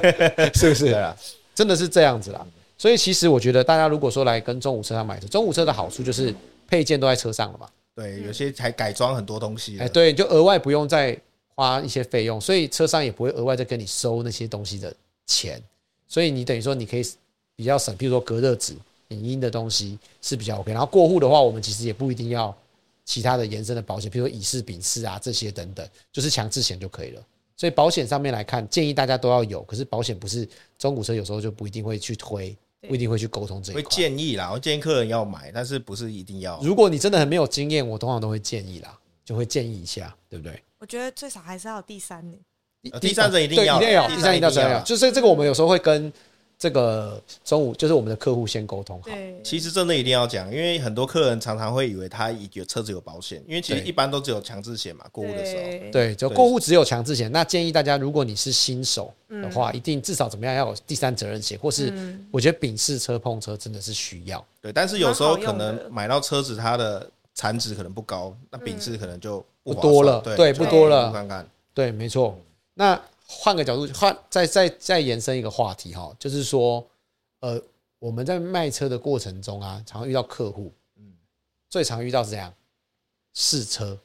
是不是？啊，真的是这样子啦。所以其实我觉得，大家如果说来跟中午车上买车，中午车的好处就是配件都在车上了嘛。对，有些还改装很多东西。哎，对，就额外不用再花一些费用，所以车商也不会额外再跟你收那些东西的钱。所以你等于说你可以比较省，比如说隔热纸、影音的东西是比较 OK。然后过户的话，我们其实也不一定要其他的延伸的保险，比如说乙式、丙式啊这些等等，就是强制险就可以了。所以保险上面来看，建议大家都要有。可是保险不是中古车，有时候就不一定会去推。不一定会去沟通这一块。会建议啦，我建议客人要买，但是不是一定要。如果你真的很没有经验，我通常都会建议啦，就会建议一下，对不对？我觉得最少还是要有第三人。第三者一定要，一定要，第三者一定要。就是这个，我们有时候会跟。这个中午就是我们的客户先沟通好。其实真的一定要讲，因为很多客人常常会以为他有车子有保险，因为其实一般都只有强制险嘛。过户的时候，对，就过户只有强制险。那建议大家，如果你是新手的话，一定至少怎么样要有第三责任险，或是我觉得丙式车碰车真的是需要。对，但是有时候可能买到车子它的残值可能不高，那丙式可能就不多了。对，不多了。看看，对，没错。那。换个角度，换再再再延伸一个话题哈，就是说，呃，我们在卖车的过程中啊，常遇到客户，嗯，最常遇到是这样，试车，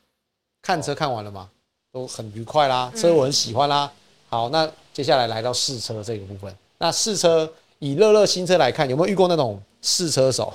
看车看完了吗？都很愉快啦，车我很喜欢啦。好，那接下来来到试车这个部分，那试车以乐乐新车来看，有没有遇过那种试车手？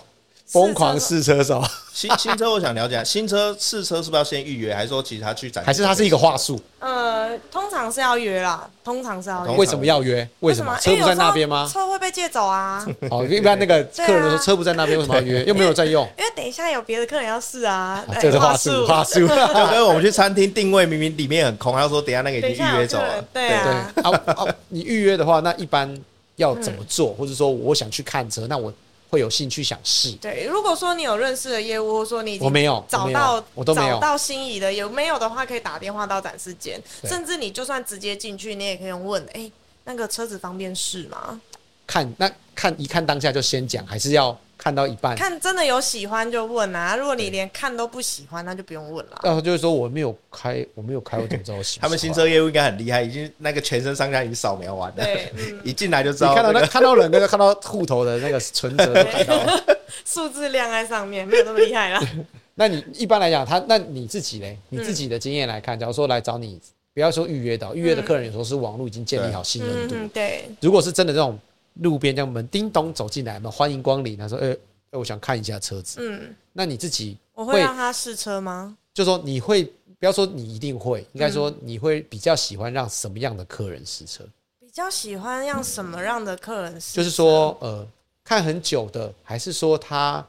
疯狂试车手，新新车我想了解，新车试车是不是要先预约，还是说其实他去展？还是它是一个话术？呃，通常是要约啦，通常是要约。为什么要约？为什么？车不在那边吗？车会被借走啊。哦，一般那个客人说车不在那边，为什么要约？又没有在用。因为等一下有别的客人要试啊。这是话术，话术。就跟我们去餐厅定位，明明里面很空，他说等下那个已经预约走了。对啊。哦，你预约的话，那一般要怎么做？或者说我想去看车，那我。会有兴趣想试。对，如果说你有认识的业务，或说你我没有找到我都没有找到心仪的，有没有的话可以打电话到展示间，甚至你就算直接进去，你也可以用问，哎，那个车子方便试吗？看，那看一看当下就先讲，还是要？看到一半，看真的有喜欢就问啊！如果你连看都不喜欢，那就不用问了。然后就是说我没有开，我没有开，我怎么知道我喜欢？他们新车业务应该很厉害，已经那个全身上下已经扫描完了，对，一进来就知道。看到那看到人，跟看到户头的那个存折都看到了，数字亮在上面，没有那么厉害啦。那你一般来讲，他那你自己嘞？你自己的经验来看，假如说来找你，不要说预约的，预约的客人有时候是网络已经建立好信任度。对，如果是真的这种路边这样门叮咚走进来嘛，欢迎光临，他说呃。我想看一下车子。嗯，那你自己我会让他试车吗？就说你会不要说你一定会，应该说你会比较喜欢让什么样的客人试车？比较喜欢让什么样的客人试车？就是说，呃，看很久的，还是说他，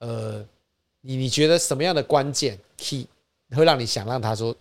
呃，你你觉得什么样的关键 key 会让你想让他说，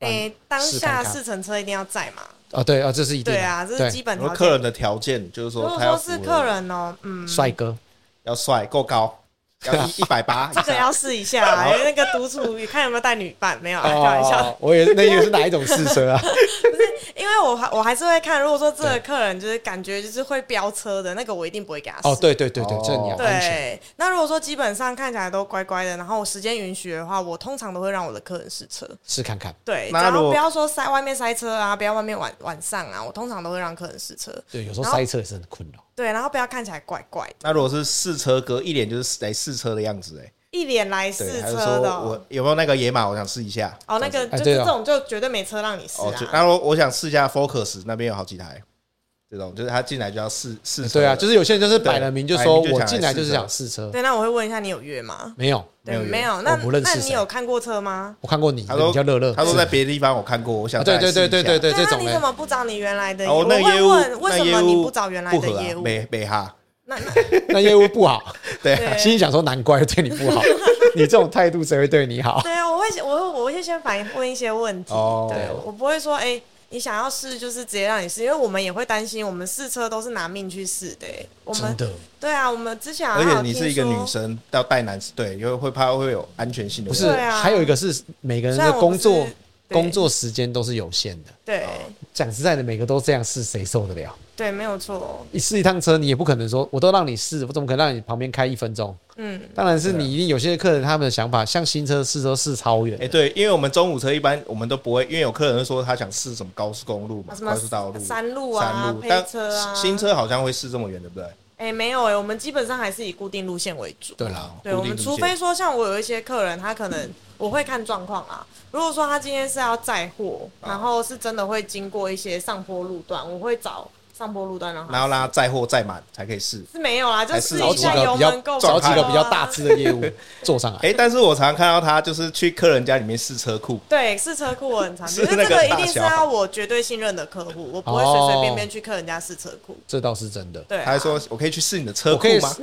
哎，当下试乘车一定要在吗？啊，对啊，这是一定对啊，这是基本条件。客人的条件就是说，如果说是客人哦，嗯，帅哥。要帅够高，要一 一百八，这个要试一下，啊。那个独处，你看有没有带女伴？没有，开玩笑。我也是，那以为是哪一种试车啊？不是，因为我还我还是会看。如果说这个客人就是感觉就是会飙车的那个，我一定不会给他试。哦，对对对对，这你要安全。对，那如果说基本上看起来都乖乖的，然后时间允许的话，我通常都会让我的客人试车，试看看。对，然后不要说塞外面塞车啊，不要外面晚晚上啊，我通常都会让客人试车。对，有时候塞车也是很困扰。对，然后不要看起来怪怪的。那如果是试车哥，一脸就是来试车的样子，哎，一脸来试车的。我有没有那个野马？我想试一下。哦，那个就是这种，就绝对没车让你试啊。那我我想试一下 Focus，那边有好几台。这种就是他进来就要试试车。对啊，就是有些人就是摆了名，就说我进来就是想试车。对，那我会问一下你有约吗？没有，没有，没有。那那你有看过车吗？我看过你，他说比较乐乐。他说在别的地方我看过，我想对对对对对对这种。那你怎么不找你原来的？我会问为什么你不找原来的业务？没没哈。那 那业务不好，对，心里想说难怪对你不好，你这种态度谁会对你好？对啊，我会我会我会先反应问一些问题，对，我不会说哎，你想要试就是直接让你试，因为我们也会担心，我们试车都是拿命去试的。我们真的对啊，我们之前而且你是一个女生要带男士，对，因为会怕会有安全性的。不是，还有一个是每个人的工作工作时间都是有限的。对，讲实在的，每个都这样试，谁受得了？对，没有错。你试一趟车，你也不可能说，我都让你试，我怎么可能让你旁边开一分钟？嗯，当然是你一定有些客人他们的想法，像新车试车试超远。哎，对，因为我们中午车一般我们都不会，因为有客人说他想试什么高速公路嘛，高速道路、山路啊、山路，但车啊，新车好像会试这么远，对不对？哎，没有哎，我们基本上还是以固定路线为主。对啦，对，我们除非说像我有一些客人，他可能我会看状况啊。如果说他今天是要载货，然后是真的会经过一些上坡路段，我会找。上坡路段，然后然后让他载货载满才可以试，是没有啊，就试一下油门够，找几个比较大只的业务 坐上来。哎，但是我常常看到他就是去客人家里面试车库，对，试车库我很常，因为这个一定是要我绝对信任的客户，我不会随随便便去客人家试车库。这倒是真的。对，他还说我可以去试你的车库吗？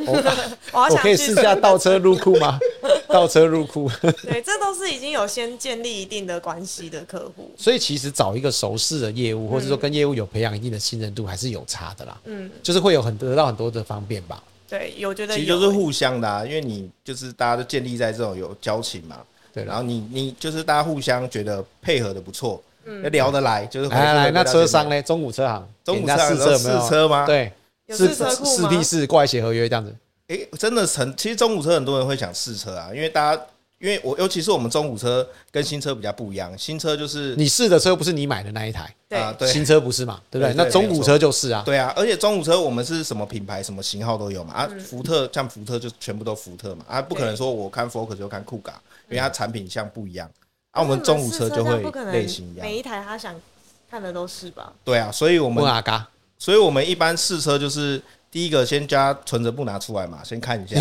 我可以试 下倒车入库吗？倒车入库。对，这都是已经有先建立一定的关系的客户。所以其实找一个熟识的业务，或者说跟业务有培养一定的信任度，还是有差的啦。嗯，就是会有很得到很多的方便吧。对，有觉得其实就是互相的啊，因为你就是大家都建立在这种有交情嘛。对，然后你你就是大家互相觉得配合的不错，嗯，聊得来，就是来来那车商呢？中古车行，中古车行试车试车吗？对，试车库吗？四 P 四过来写合约这样子。哎，真的很，其实中古车很多人会想试车啊，因为大家。因为我尤其是我们中古车跟新车比较不一样，新车就是你试的车不是你买的那一台，啊，对，新车不是嘛，对不对？那中古车就是啊，对啊，而且中古车我们是什么品牌、什么型号都有嘛，啊，福特像福特就全部都福特嘛，啊，不可能说我看 Focus 就看酷卡，因为它产品像不一样，啊，我们中古车就会类型一样，每一台他想看的都是吧？对啊，所以我们所以我们一般试车就是。第一个先加存折不拿出来嘛，先看一下。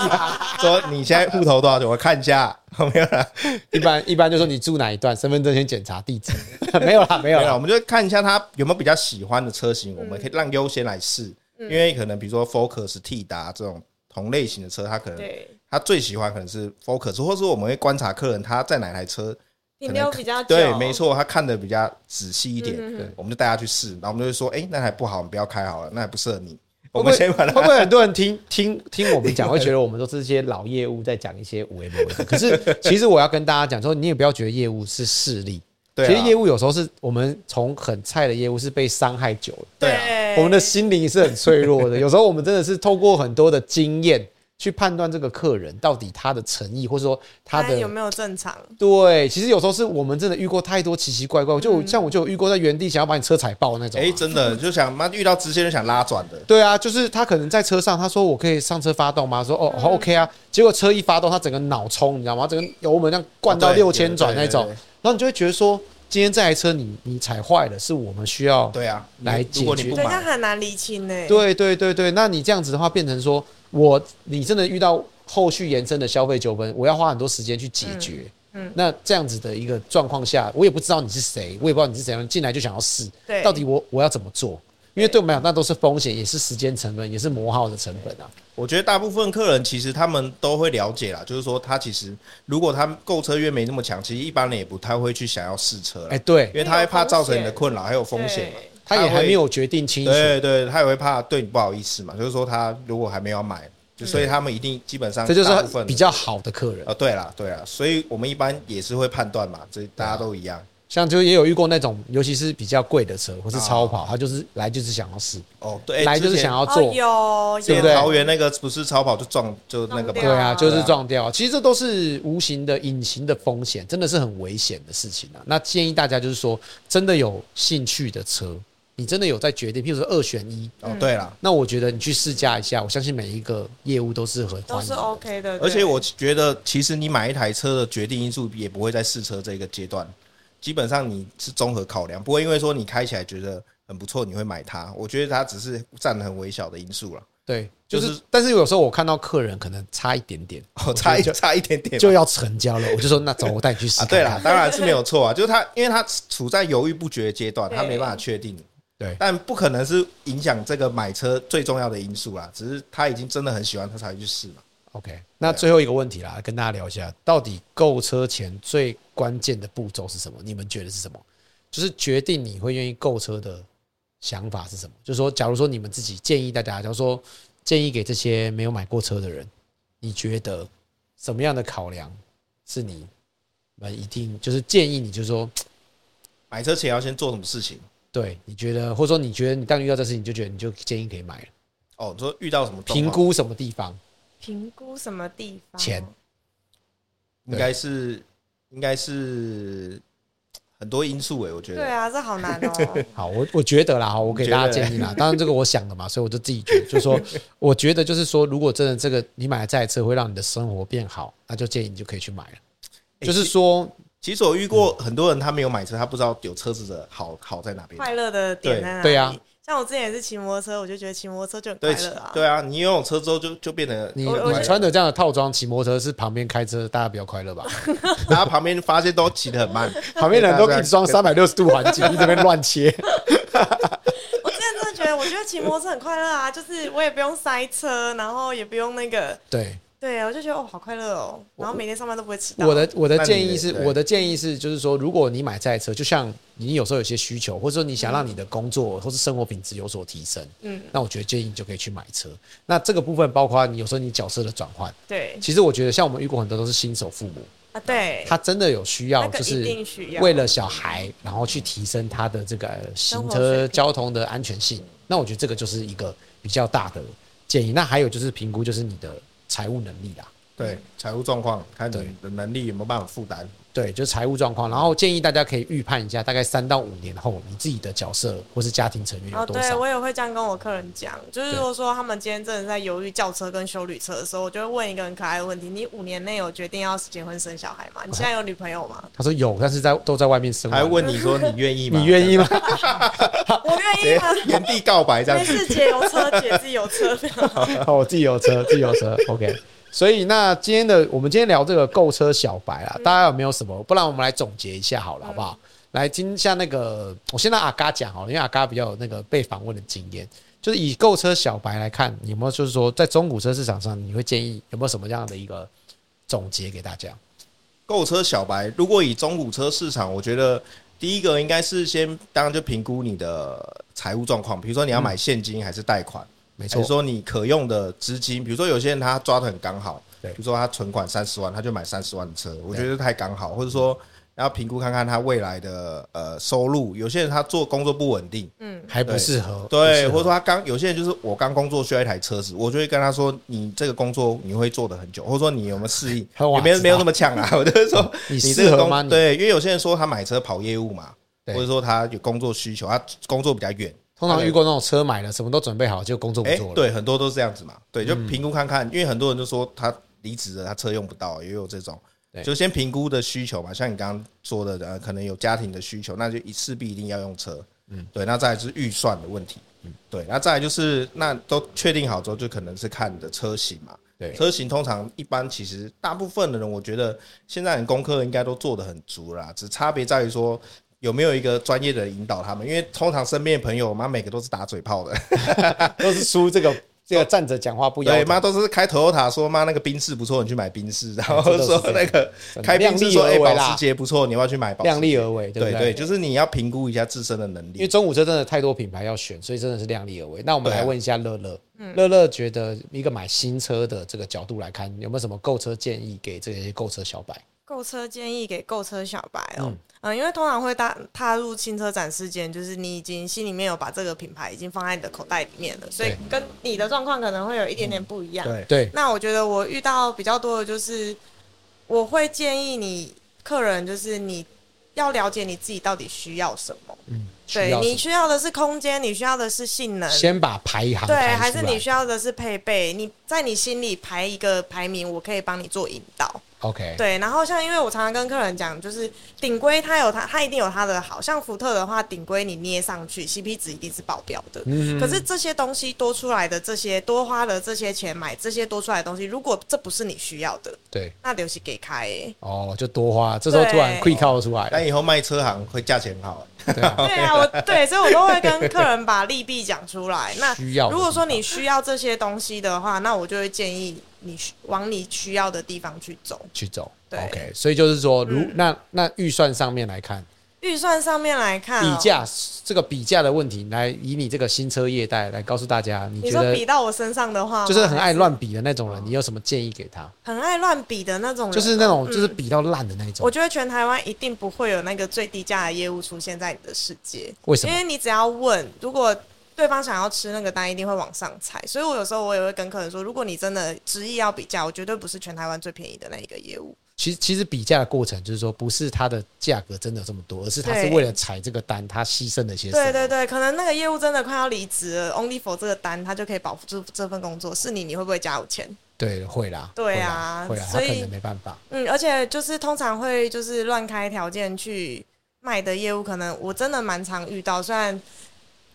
说你现在户头多少钱？我看一下。没有啦，一般一般就说你住哪一段，身份证先检查地址。没有啦，没有啦，我们就看一下他有没有比较喜欢的车型，我们可以让优先来试。因为可能比如说 Focus、T 达这种同类型的车，他可能他最喜欢可能是 Focus，或是我们会观察客人他在哪台车停留比较久。对，没错，他看的比较仔细一点。对，我们就带他去试，然后我们就会说，哎，那台不好，你不要开好了，那还不适合你。会不会会不会很多人听听听我们讲，会觉得我们都是这些老业务在讲一些五 A 模式？可是其实我要跟大家讲说，你也不要觉得业务是势利，其实业务有时候是我们从很菜的业务是被伤害久了，对，啊我们的心灵是很脆弱的。有时候我们真的是透过很多的经验。去判断这个客人到底他的诚意，或者说他的有没有正常？对，其实有时候是我们真的遇过太多奇奇怪怪，就像我就有遇过在原地想要把你车踩爆那种。哎，真的就想妈遇到直线就想拉转的。对啊，就是他可能在车上，他说我可以上车发动吗？说哦，OK 啊。结果车一发动，他整个脑冲，你知道吗？整个油门这样灌到六千转那种，然后你就会觉得说，今天这台车你你踩坏了，是我们需要对啊来解决。对，他很难厘清呢。对对对对，那你这样子的话，变成说。我你真的遇到后续延伸的消费纠纷，我要花很多时间去解决。嗯，嗯，那这样子的一个状况下，我也不知道你是谁，我也不知道你是怎样进来就想要试。对，到底我我要怎么做？因为对我们来讲，那都是风险，也是时间成本，也是磨耗的成本啊。我觉得大部分客人其实他们都会了解啦，就是说他其实如果他购车欲没那么强，其实一般人也不太会去想要试车。哎，对，因为他会怕造成你的困扰，还有风险。他也还没有决定清楚，对对，他也会怕对你不好意思嘛。就是说，他如果还没有买，就所以他们一定基本上，这就是比较好的客人啊。对啦，对啦，所以我们一般也是会判断嘛，这大家都一样。像就也有遇过那种，尤其是比较贵的车或是超跑，他就是来就是想要试哦，对，来就是想要做，有对不对？桃园那个不是超跑就撞就那个，对啊，就是撞掉。其实这都是无形的、隐形的风险，真的是很危险的事情啊。那建议大家就是说，真的有兴趣的车。你真的有在决定，譬如说二选一哦，对了，那我觉得你去试驾一下，我相信每一个业务都是很都是 OK 的。而且我觉得，其实你买一台车的决定因素也不会在试车这个阶段，基本上你是综合考量，不会因为说你开起来觉得很不错，你会买它。我觉得它只是占很微小的因素了。对，就是，但是有时候我看到客人可能差一点点，哦，差一差一点点就要成交了，我就说那走，我带你去试看看。对了，当然是没有错啊，就是他，因为他处在犹豫不决的阶段，他没办法确定。对，但不可能是影响这个买车最重要的因素啦，只是他已经真的很喜欢，他才会去试嘛。OK，那最后一个问题啦，跟大家聊一下，到底购车前最关键的步骤是什么？你们觉得是什么？就是决定你会愿意购车的想法是什么？就是说，假如说你们自己建议大家，假如说建议给这些没有买过车的人，你觉得什么样的考量是你们一定就是建议你，就是说买车前要先做什么事情？对，你觉得，或者说你觉得你当遇到这事情，你就觉得你就建议可以买了。哦，你说遇到什么？评估什么地方？评估什么地方？钱，应该是，应该是很多因素诶，我觉得。对啊，这好难哦。好，我我觉得啦，我给大家建议啦。当然，这个我想的嘛，所以我就自己觉得，就是说，我觉得就是说，如果真的这个你买了这台车会让你的生活变好，那就建议你就可以去买了。就是说，其实我遇过很多人，他没有买车，他不知道有车子的好好在哪边，快乐的点在哪里？对呀。像我之前也是骑摩托车，我就觉得骑摩托车就很快乐啊。对啊，你拥有车之后就就变得你你穿的这样的套装骑摩托车是旁边开车大家比较快乐吧？然后旁边发现都骑得很慢，旁边人都一直装三百六十度环境，你这边乱切。我之前真的觉得，我觉得骑摩托车很快乐啊，就是我也不用塞车，然后也不用那个对。对，我就觉得哦，好快乐哦，然后每天上班都不会迟到。我的我的建议是，我的建议是，就是说，如果你买这台车，就像你有时候有些需求，或者说你想让你的工作或是生活品质有所提升，嗯，那我觉得建议你就可以去买车。那这个部分包括你有时候你角色的转换，对，其实我觉得像我们遇过很多都是新手父母啊，对，他真的有需要，就是为了小孩，然后去提升他的这个行车交通的安全性。那我觉得这个就是一个比较大的建议。那还有就是评估，就是你的财务能力啦。对财务状况，看你的能力有没有办法负担。对，就是财务状况。然后建议大家可以预判一下，大概三到五年后，你自己的角色或是家庭成员有多少。哦，对，我也会这样跟我客人讲，就是如果说他们今天真的在犹豫轿车跟修旅车的时候，我就会问一个很可爱的问题：你五年内有决定要结婚生小孩吗？你现在有女朋友吗？他说有，但是在都在外面生。还问你说你愿意吗？你愿意吗？我愿意啊！原地告白这样子。没事，姐有车，姐自己有车。好，我自己有车，自己有车。OK。所以，那今天的我们今天聊这个购车小白啊，大家有没有什么？不然我们来总结一下好了，好不好？来听一下那个，我先让阿嘎讲哦，因为阿嘎比较有那个被访问的经验。就是以购车小白来看，有没有就是说在中古车市场上，你会建议有没有什么样的一个总结给大家？购车小白，如果以中古车市场，我觉得第一个应该是先当然就评估你的财务状况，比如说你要买现金还是贷款。没错，比如说你可用的资金，比如说有些人他抓的很刚好，对，比如说他存款三十万，他就买三十万的车，我觉得太刚好，或者说然后评估看看他未来的呃收入，有些人他做工作不稳定，嗯，还不适合，对，或者说他刚有些人就是我刚工作需要一台车子，我就会跟他说，你这个工作你会做得很久，或者说你有没有适应，也没有没有那么强啊，我就是说 你适合吗？对，因为有些人说他买车跑业务嘛，或者说他有工作需求，他工作比较远。通常遇过那种车买了什么都准备好就工作不做了，欸，对，很多都是这样子嘛。对，就评估看看，因为很多人就说他离职了，他车用不到，也有这种，就先评估的需求嘛。像你刚刚说的，呃，可能有家庭的需求，那就势必一定要用车。嗯，对，那再来就是预算的问题。嗯，对，那再来就是那都确定好之后，就可能是看你的车型嘛。对，车型通常一般，其实大部分的人，我觉得现在的功课应该都做得很足啦，只差别在于说。有没有一个专业的引导他们？因为通常身边的朋友，妈每个都是打嘴炮的，都是输这个这个站着讲话不腰疼。对，妈都是开 Toyota 说妈那个宾士不错，你去买宾士。然后说 那个开宾士说哎保时捷不错，你要要去买保时捷？量力而为，对对，就是你要评估一下自身的能力。因为中午车真的太多品牌要选，所以真的是量力而为。那我们来问一下乐乐，乐乐觉得一个买新车的这个角度来看，有没有什么购车建议给这些购车小白？购车建议给购车小白哦，嗯，嗯，因为通常会踏踏入新车展示间，就是你已经心里面有把这个品牌已经放在你的口袋里面了，所以跟你的状况可能会有一点点不一样。对对。那我觉得我遇到比较多的就是，我会建议你客人就是你要了解你自己到底需要什么。嗯。对，你需要的是空间，你需要的是性能。先把排行。对，还是你需要的是配备？你在你心里排一个排名，我可以帮你做引导。OK，对，然后像因为我常常跟客人讲，就是顶规它有它，它一定有它的好，像福特的话，顶规你捏上去，CP 值一定是爆表的。嗯，可是这些东西多出来的这些多花的这些钱买这些多出来的东西，如果这不是你需要的，对，那留起给开、欸。哦，就多花，这时候突然 quick call 出来，但以后卖车行会价钱好。对啊，对啊，我对，所以我都会跟客人把利弊讲出来。那如果说你需要这些东西的话，那我就会建议你往你需要的地方去走，去走。对，OK。所以就是说，如那那预算上面来看，预算上面来看，比价这个比价的问题，来以你这个新车业代来告诉大家，你觉得比到我身上的话，就是很爱乱比的那种人，你有什么建议给他？很爱乱比的那种人，就是那种就是比到烂的那种。我觉得全台湾一定不会有那个最低价的业务出现在你的世界，为什么？因为你只要问，如果对方想要吃那个单，一定会往上踩。所以我有时候我也会跟客人说，如果你真的执意要比价，我绝对不是全台湾最便宜的那一个业务。其实，其实比价的过程就是说，不是它的价格真的这么多，而是它是为了踩这个单，它牺牲了一些。对对对，可能那个业务真的快要离职了，only for 这个单，他就可以保住这份工作。是你，你会不会加五千？对，会啦。对啊，会啦，所以他可能没办法。嗯，而且就是通常会就是乱开条件去卖的业务，可能我真的蛮常遇到，虽然。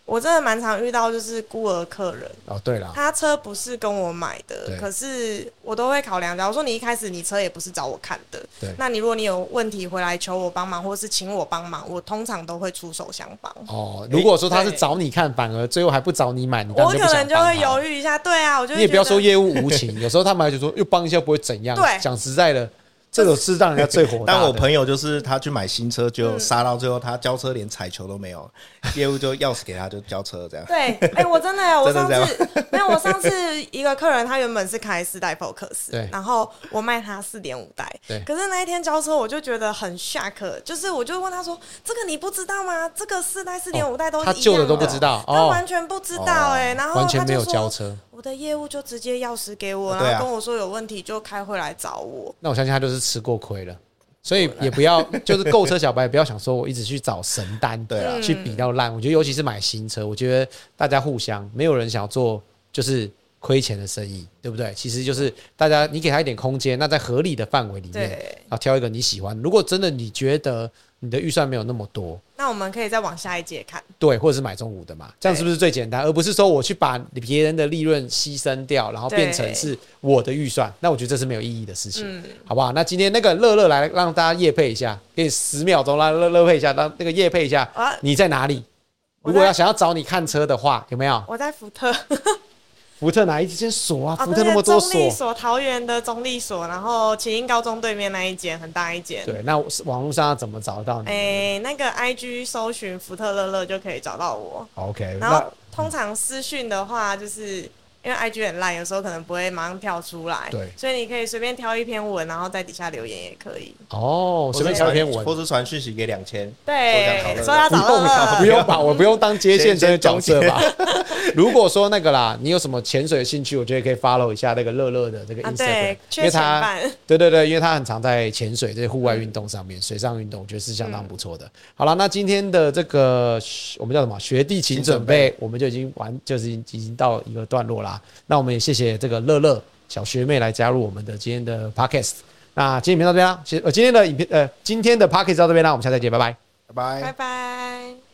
我真的蛮常遇到，就是孤儿客人哦，对了，他车不是跟我买的，可是我都会考量。假如说你一开始你车也不是找我看的，对，那你如果你有问题回来求我帮忙，或是请我帮忙，我通常都会出手相帮。哦，如果说他是找你看，反而最后还不找你买，你我可能就会犹豫一下。对啊，我就你也不要说业务无情，有时候他们就说又帮一下不会怎样。对，讲实在的。这种是让人家最火大。但我朋友就是他去买新车，就杀到最后，他交车连彩球都没有，业务就钥匙给他，就交车这样。对，哎，我真的，我上次 没有，我上次一个客人，他原本是开四代 Focus，对，然后我卖他四点五代，对。可是那一天交车，我就觉得很 shock，就是我就问他说：“这个你不知道吗？这个四代、四点五代都一样的。”他旧的都不知道，他完全不知道，哎，然后完全没有交车。我的业务就直接钥匙给我，然后跟我说有问题就开会来找我。那我相信他就是吃过亏了，所以也不要 就是购车小白也不要想说我一直去找神单，对啊，去比较烂。我觉得尤其是买新车，我觉得大家互相没有人想要做就是亏钱的生意，对不对？其实就是大家你给他一点空间，那在合理的范围里面，啊挑一个你喜欢。如果真的你觉得。你的预算没有那么多，那我们可以再往下一节看，对，或者是买中午的嘛，这样是不是最简单？而不是说我去把别人的利润牺牲掉，然后变成是我的预算，那我觉得这是没有意义的事情，嗯、好不好？那今天那个乐乐来让大家夜配一下，给你十秒钟让乐乐配一下，让那个夜配一下，啊、你在哪里？如果要想要找你看车的话，有没有？我在福特。福特哪一间所啊？福特那么多锁。中立所，桃园的中立所，然后启英高中对面那一间很大一间。对，那网络上要怎么找到你？哎、欸，那个 I G 搜寻福特乐乐就可以找到我。OK，然后通常私讯的话就是。因为 IG 很烂，有时候可能不会马上跳出来，对，所以你可以随便挑一篇文，然后在底下留言也可以。哦，随便挑一篇文，或是传讯息给两千，对，说要找乐乐，不用吧，我不用当接线生的角色吧？如果说那个啦，你有什么潜水的兴趣，我觉得可以 follow 一下那个乐乐的这个 Instagram，因为他，对对对，因为他很常在潜水这些户外运动上面，水上运动，我觉得是相当不错的。好了，那今天的这个我们叫什么？学弟请准备，我们就已经完，就是已经到一个段落啦。那我们也谢谢这个乐乐小学妹来加入我们的今天的 podcast。那今天影片到这边啦，谢呃今天的影片呃今天的 podcast 到这边啦，我们下次再见，拜拜，拜拜，拜拜。